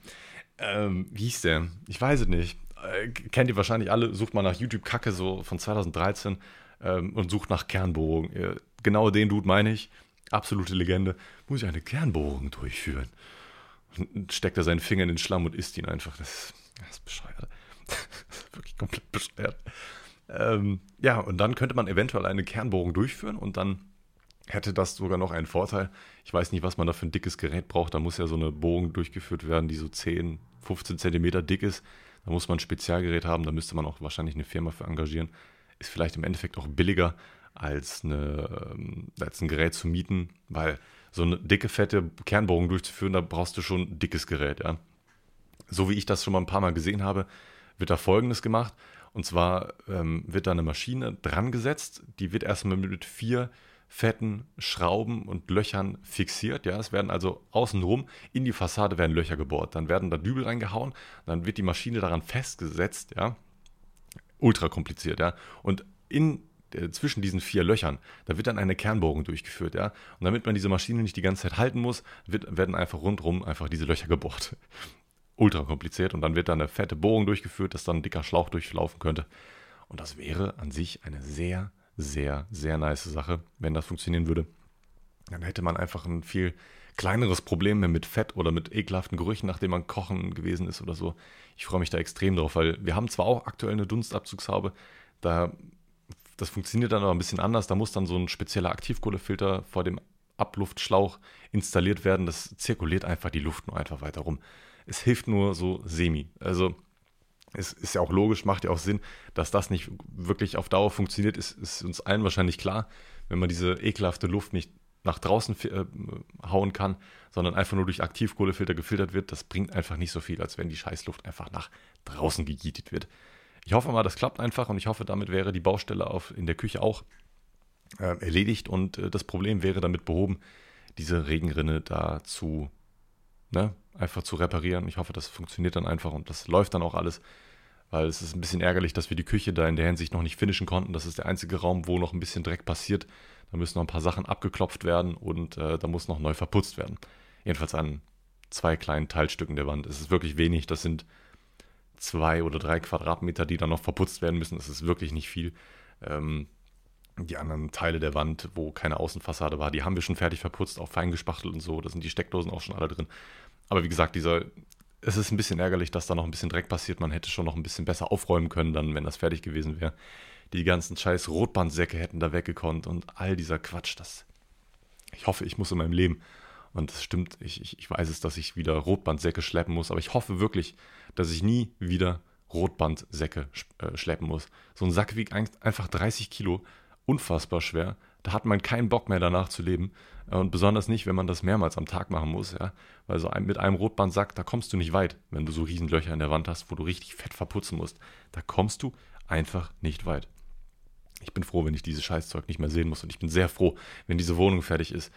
Ähm, wie hieß der? Ich weiß es nicht. Äh, kennt ihr wahrscheinlich alle. Sucht mal nach YouTube-Kacke so von 2013 ähm, und sucht nach Kernbohrung. Äh, genau den Dude meine ich. Absolute Legende. Muss ich eine Kernbohrung durchführen? Und steckt er seinen Finger in den Schlamm und isst ihn einfach. Das, das ist bescheuert. das ist wirklich komplett bescheuert. Ähm, ja, und dann könnte man eventuell eine Kernbohrung durchführen und dann hätte das sogar noch einen Vorteil. Ich weiß nicht, was man da für ein dickes Gerät braucht. Da muss ja so eine Bohrung durchgeführt werden, die so 10, 15 Zentimeter dick ist. Da muss man ein Spezialgerät haben. Da müsste man auch wahrscheinlich eine Firma für engagieren. Ist vielleicht im Endeffekt auch billiger als, eine, ähm, als ein Gerät zu mieten, weil so eine dicke, fette Kernbohrung durchzuführen, da brauchst du schon ein dickes Gerät. Ja? So wie ich das schon mal ein paar Mal gesehen habe, wird da Folgendes gemacht. Und zwar ähm, wird da eine Maschine dran gesetzt, die wird erstmal mit vier fetten Schrauben und Löchern fixiert. Ja, es werden also außenrum in die Fassade werden Löcher gebohrt. Dann werden da Dübel reingehauen, dann wird die Maschine daran festgesetzt. Ja, ultra kompliziert. Ja, und in äh, zwischen diesen vier Löchern, da wird dann eine Kernbohrung durchgeführt, ja. Und damit man diese Maschine nicht die ganze Zeit halten muss, wird, werden einfach rundherum einfach diese Löcher gebohrt. Ultra kompliziert und dann wird dann eine fette Bohrung durchgeführt, dass dann ein dicker Schlauch durchlaufen könnte. Und das wäre an sich eine sehr, sehr, sehr nice Sache, wenn das funktionieren würde. Dann hätte man einfach ein viel kleineres Problem mehr mit Fett oder mit ekelhaften Gerüchen, nachdem man kochen gewesen ist oder so. Ich freue mich da extrem drauf, weil wir haben zwar auch aktuell eine Dunstabzugshaube, da das funktioniert dann aber ein bisschen anders. Da muss dann so ein spezieller Aktivkohlefilter vor dem Abluftschlauch installiert werden. Das zirkuliert einfach die Luft nur einfach weiter rum. Es hilft nur so semi. Also es ist ja auch logisch, macht ja auch Sinn, dass das nicht wirklich auf Dauer funktioniert, ist, ist uns allen wahrscheinlich klar, wenn man diese ekelhafte Luft nicht nach draußen äh, hauen kann, sondern einfach nur durch Aktivkohlefilter gefiltert wird, das bringt einfach nicht so viel, als wenn die Scheißluft einfach nach draußen gegietet wird. Ich hoffe mal, das klappt einfach und ich hoffe, damit wäre die Baustelle auf, in der Küche auch äh, erledigt und äh, das Problem wäre damit behoben, diese Regenrinne da zu, ne, einfach zu reparieren. Ich hoffe, das funktioniert dann einfach und das läuft dann auch alles, weil es ist ein bisschen ärgerlich, dass wir die Küche da in der Hinsicht noch nicht finishen konnten. Das ist der einzige Raum, wo noch ein bisschen Dreck passiert. Da müssen noch ein paar Sachen abgeklopft werden und äh, da muss noch neu verputzt werden. Jedenfalls an zwei kleinen Teilstücken der Wand. Es ist wirklich wenig. Das sind zwei oder drei Quadratmeter, die dann noch verputzt werden müssen. Das ist wirklich nicht viel. Ähm, die anderen Teile der Wand, wo keine Außenfassade war, die haben wir schon fertig verputzt, auch fein gespachtelt und so. Da sind die Steckdosen auch schon alle drin. Aber wie gesagt, dieser, es ist ein bisschen ärgerlich, dass da noch ein bisschen Dreck passiert. Man hätte schon noch ein bisschen besser aufräumen können, dann, wenn das fertig gewesen wäre. Die ganzen scheiß Rotbandsäcke hätten da weggekonnt und all dieser Quatsch. Das, ich hoffe, ich muss in meinem Leben und das stimmt, ich, ich, ich weiß es, dass ich wieder Rotbandsäcke schleppen muss, aber ich hoffe wirklich, dass ich nie wieder Rotbandsäcke äh, schleppen muss. So ein Sack wiegt ein, einfach 30 Kilo, unfassbar schwer. Da hat man keinen Bock mehr danach zu leben. Und besonders nicht, wenn man das mehrmals am Tag machen muss, ja. Weil so ein, mit einem Rotbandsack, da kommst du nicht weit, wenn du so riesen Löcher in der Wand hast, wo du richtig fett verputzen musst. Da kommst du einfach nicht weit. Ich bin froh, wenn ich dieses Scheißzeug nicht mehr sehen muss. Und ich bin sehr froh, wenn diese Wohnung fertig ist,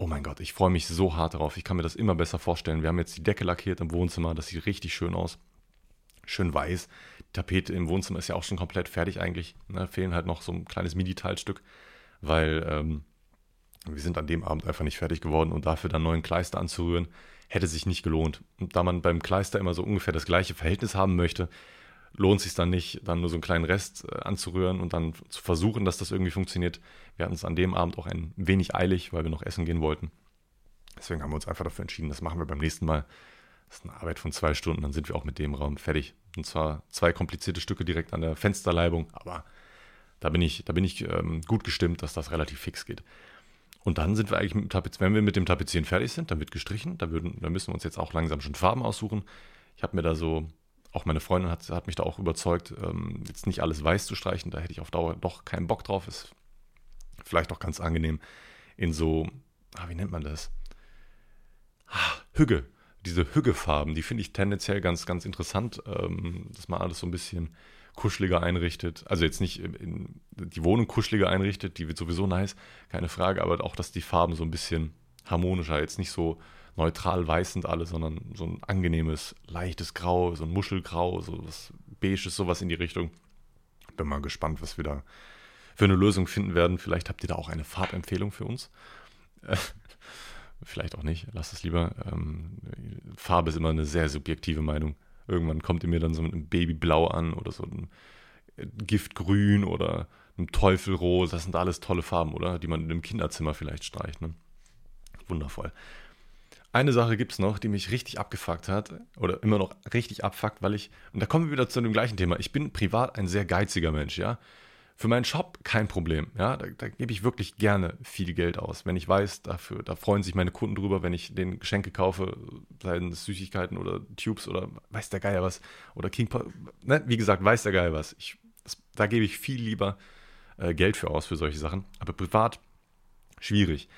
Oh mein Gott, ich freue mich so hart darauf. Ich kann mir das immer besser vorstellen. Wir haben jetzt die Decke lackiert im Wohnzimmer. Das sieht richtig schön aus. Schön weiß. Die Tapete im Wohnzimmer ist ja auch schon komplett fertig eigentlich. Ne? Fehlen halt noch so ein kleines Midi-Teilstück, weil ähm, wir sind an dem Abend einfach nicht fertig geworden und dafür dann neuen Kleister anzurühren, hätte sich nicht gelohnt. Und da man beim Kleister immer so ungefähr das gleiche Verhältnis haben möchte, lohnt es sich dann nicht, dann nur so einen kleinen Rest äh, anzurühren und dann zu versuchen, dass das irgendwie funktioniert. Wir hatten es an dem Abend auch ein wenig eilig, weil wir noch essen gehen wollten. Deswegen haben wir uns einfach dafür entschieden, das machen wir beim nächsten Mal. Das ist eine Arbeit von zwei Stunden, dann sind wir auch mit dem Raum fertig. Und zwar zwei komplizierte Stücke direkt an der Fensterleibung, aber da bin ich, da bin ich ähm, gut gestimmt, dass das relativ fix geht. Und dann sind wir eigentlich mit dem Tapezieren, wenn wir mit dem Tapezieren fertig sind, dann wird gestrichen, da, würden, da müssen wir uns jetzt auch langsam schon Farben aussuchen. Ich habe mir da so auch meine Freundin hat, hat mich da auch überzeugt, ähm, jetzt nicht alles weiß zu streichen. Da hätte ich auf Dauer doch keinen Bock drauf. Ist vielleicht auch ganz angenehm in so, ah, wie nennt man das? Ah, Hügge. diese Hüggefarben, die finde ich tendenziell ganz, ganz interessant, ähm, dass man alles so ein bisschen kuscheliger einrichtet. Also jetzt nicht in, die Wohnung kuscheliger einrichtet, die wird sowieso nice, keine Frage, aber auch, dass die Farben so ein bisschen harmonischer, jetzt nicht so neutral weiß sind alle, sondern so ein angenehmes, leichtes Grau, so ein Muschelgrau, so was Beiges, sowas in die Richtung. Bin mal gespannt, was wir da für eine Lösung finden werden. Vielleicht habt ihr da auch eine Farbempfehlung für uns. Vielleicht auch nicht, lasst es lieber. Ähm, Farbe ist immer eine sehr subjektive Meinung. Irgendwann kommt ihr mir dann so mit einem Babyblau an oder so ein Giftgrün oder einem Teufelrot. Das sind alles tolle Farben, oder? Die man in einem Kinderzimmer vielleicht streicht. Ne? Wundervoll. Eine Sache gibt es noch, die mich richtig abgefuckt hat oder immer noch richtig abfuckt, weil ich, und da kommen wir wieder zu dem gleichen Thema, ich bin privat ein sehr geiziger Mensch, ja. Für meinen Shop kein Problem. Ja, da, da, gebe ich wirklich gerne viel Geld aus. Wenn ich weiß, dafür, da freuen sich meine Kunden drüber, wenn ich den Geschenke kaufe, seien es Süßigkeiten oder Tubes oder weiß der Geier was. Oder King. Ne? Wie gesagt, weiß der Geier was. Ich, das, da gebe ich viel lieber äh, Geld für aus, für solche Sachen. Aber privat schwierig.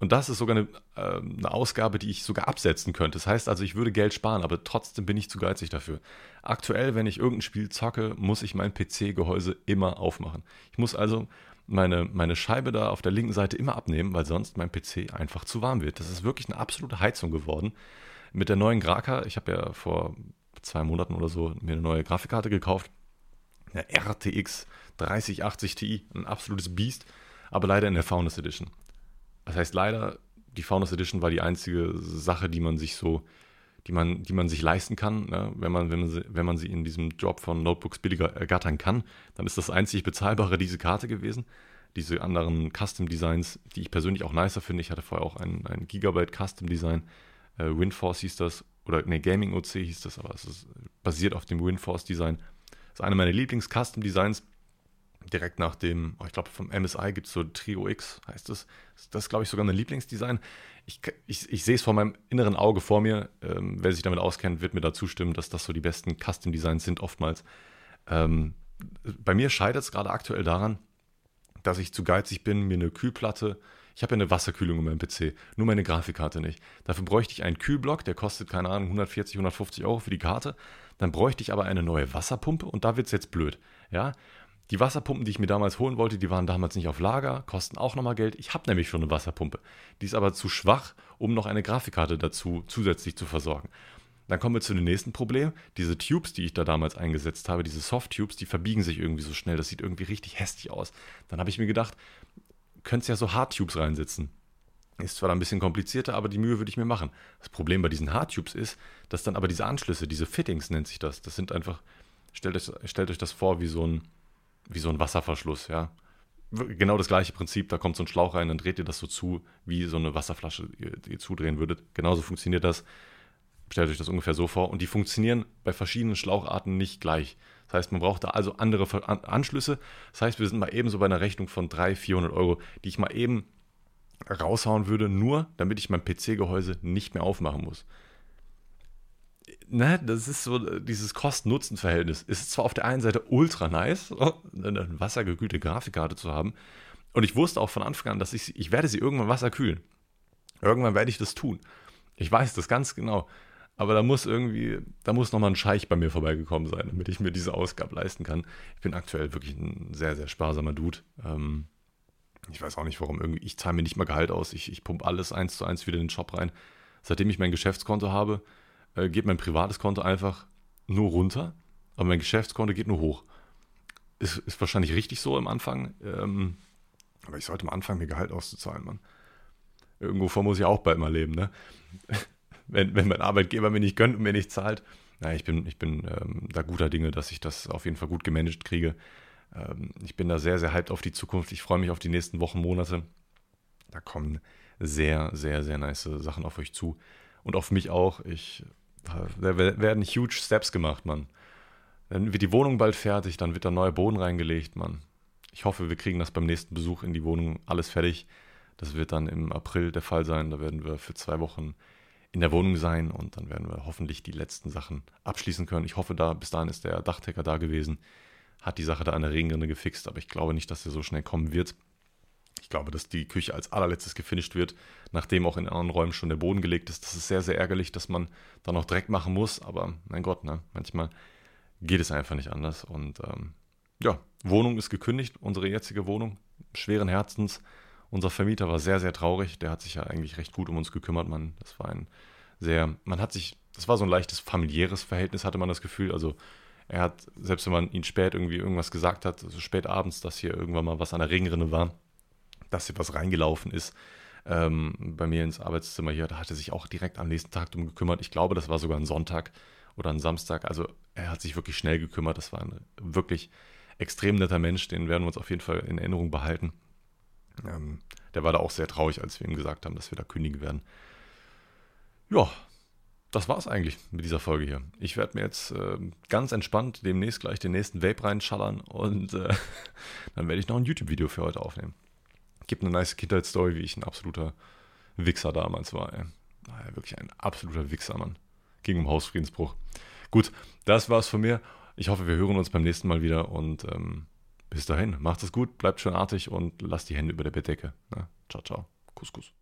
Und das ist sogar eine, äh, eine, Ausgabe, die ich sogar absetzen könnte. Das heißt also, ich würde Geld sparen, aber trotzdem bin ich zu geizig dafür. Aktuell, wenn ich irgendein Spiel zocke, muss ich mein PC-Gehäuse immer aufmachen. Ich muss also meine, meine Scheibe da auf der linken Seite immer abnehmen, weil sonst mein PC einfach zu warm wird. Das ist wirklich eine absolute Heizung geworden. Mit der neuen Graka, ich habe ja vor zwei Monaten oder so mir eine neue Grafikkarte gekauft. Eine RTX 3080 Ti, ein absolutes Biest, aber leider in der Founders Edition. Das heißt leider, die Founders Edition war die einzige Sache, die man sich so, die man, die man sich leisten kann, ne? wenn, man, wenn, man sie, wenn man sie in diesem Job von Notebooks billiger ergattern kann, dann ist das einzig bezahlbare diese Karte gewesen. Diese anderen Custom Designs, die ich persönlich auch nicer finde. Ich hatte vorher auch ein, ein Gigabyte Custom Design. Äh, WinForce hieß das, oder ne, Gaming OC hieß das, aber es ist basiert auf dem WinForce Design. Das ist eine meiner Lieblings-Custom Designs direkt nach dem, oh, ich glaube vom MSI gibt es so Trio X, heißt es. Das. das ist, glaube ich, sogar mein Lieblingsdesign. Ich, ich, ich sehe es vor meinem inneren Auge vor mir. Ähm, wer sich damit auskennt, wird mir da zustimmen, dass das so die besten Custom Designs sind oftmals. Ähm, bei mir scheitert es gerade aktuell daran, dass ich zu geizig bin, mir eine Kühlplatte, ich habe ja eine Wasserkühlung in meinem PC, nur meine Grafikkarte nicht. Dafür bräuchte ich einen Kühlblock, der kostet, keine Ahnung, 140, 150 Euro für die Karte. Dann bräuchte ich aber eine neue Wasserpumpe und da wird es jetzt blöd. Ja, die Wasserpumpen, die ich mir damals holen wollte, die waren damals nicht auf Lager, kosten auch nochmal Geld. Ich habe nämlich schon eine Wasserpumpe. Die ist aber zu schwach, um noch eine Grafikkarte dazu zusätzlich zu versorgen. Dann kommen wir zu dem nächsten Problem. Diese Tubes, die ich da damals eingesetzt habe, diese Soft-Tubes, die verbiegen sich irgendwie so schnell. Das sieht irgendwie richtig hässlich aus. Dann habe ich mir gedacht, könntest ja so Hard-Tubes reinsetzen. Ist zwar ein bisschen komplizierter, aber die Mühe würde ich mir machen. Das Problem bei diesen Hard-Tubes ist, dass dann aber diese Anschlüsse, diese Fittings nennt sich das, das sind einfach, stellt euch, stellt euch das vor wie so ein, wie so ein Wasserverschluss, ja. Genau das gleiche Prinzip, da kommt so ein Schlauch rein, dann dreht ihr das so zu, wie so eine Wasserflasche ihr, ihr zudrehen würdet. Genauso funktioniert das. Stellt euch das ungefähr so vor. Und die funktionieren bei verschiedenen Schlaucharten nicht gleich. Das heißt, man braucht da also andere Anschlüsse. Das heißt, wir sind mal eben so bei einer Rechnung von 300, 400 Euro, die ich mal eben raushauen würde, nur damit ich mein PC-Gehäuse nicht mehr aufmachen muss ne, das ist so äh, dieses Kosten-Nutzen-Verhältnis. Ist zwar auf der einen Seite ultra nice, eine wassergekühlte Grafikkarte zu haben. Und ich wusste auch von Anfang an, dass ich, ich werde sie irgendwann wasserkühlen. Irgendwann werde ich das tun. Ich weiß das ganz genau. Aber da muss irgendwie, da muss nochmal ein Scheich bei mir vorbeigekommen sein, damit ich mir diese Ausgabe leisten kann. Ich bin aktuell wirklich ein sehr, sehr sparsamer Dude. Ähm, ich weiß auch nicht warum. Irgendwie, ich zahle mir nicht mal Gehalt aus. Ich, ich pumpe alles eins zu eins wieder in den Shop rein. Seitdem ich mein Geschäftskonto habe, äh, geht mein privates Konto einfach nur runter, aber mein Geschäftskonto geht nur hoch. Ist, ist wahrscheinlich richtig so am Anfang, ähm, aber ich sollte mal anfangen, mir Gehalt auszuzahlen, Mann. Irgendwovon muss ich auch bald mal leben, ne? wenn, wenn mein Arbeitgeber mir nicht gönnt und mir nicht zahlt. Naja, ich bin, ich bin ähm, da guter Dinge, dass ich das auf jeden Fall gut gemanagt kriege. Ähm, ich bin da sehr, sehr hyped auf die Zukunft. Ich freue mich auf die nächsten Wochen, Monate. Da kommen sehr, sehr, sehr nice Sachen auf euch zu. Und auf mich auch. Ich da werden huge Steps gemacht, Mann. Dann wird die Wohnung bald fertig, dann wird da neuer Boden reingelegt, Mann. Ich hoffe, wir kriegen das beim nächsten Besuch in die Wohnung alles fertig. Das wird dann im April der Fall sein. Da werden wir für zwei Wochen in der Wohnung sein und dann werden wir hoffentlich die letzten Sachen abschließen können. Ich hoffe, da bis dahin ist der Dachdecker da gewesen, hat die Sache da an der Regenrinne gefixt, aber ich glaube nicht, dass er so schnell kommen wird. Ich glaube, dass die Küche als allerletztes gefinisht wird, nachdem auch in anderen Räumen schon der Boden gelegt ist. Das ist sehr, sehr ärgerlich, dass man da noch Dreck machen muss, aber mein Gott, ne? manchmal geht es einfach nicht anders. Und ähm, ja, Wohnung ist gekündigt, unsere jetzige Wohnung, schweren Herzens. Unser Vermieter war sehr, sehr traurig. Der hat sich ja eigentlich recht gut um uns gekümmert. Man, das war ein sehr, man hat sich, das war so ein leichtes familiäres Verhältnis, hatte man das Gefühl. Also er hat, selbst wenn man ihn spät irgendwie irgendwas gesagt hat, also spät abends, dass hier irgendwann mal was an der Regenrinne war, dass hier was reingelaufen ist, ähm, bei mir ins Arbeitszimmer hier, da hat er sich auch direkt am nächsten Tag drum gekümmert. Ich glaube, das war sogar ein Sonntag oder ein Samstag. Also er hat sich wirklich schnell gekümmert. Das war ein wirklich extrem netter Mensch. Den werden wir uns auf jeden Fall in Erinnerung behalten. Ähm, der war da auch sehr traurig, als wir ihm gesagt haben, dass wir da kündigen werden. Ja, das war's eigentlich mit dieser Folge hier. Ich werde mir jetzt äh, ganz entspannt demnächst gleich den nächsten Vape reinschallern und äh, dann werde ich noch ein YouTube-Video für heute aufnehmen. Gibt eine nice Kindheitsstory, wie ich ein absoluter Wichser damals war. Ey. Wirklich ein absoluter Wichser, Mann. Ging um Hausfriedensbruch. Gut, das war's von mir. Ich hoffe, wir hören uns beim nächsten Mal wieder und ähm, bis dahin, macht es gut, bleibt schön artig und lasst die Hände über der Bettdecke. Na, ciao, ciao. Kuss, Kuss.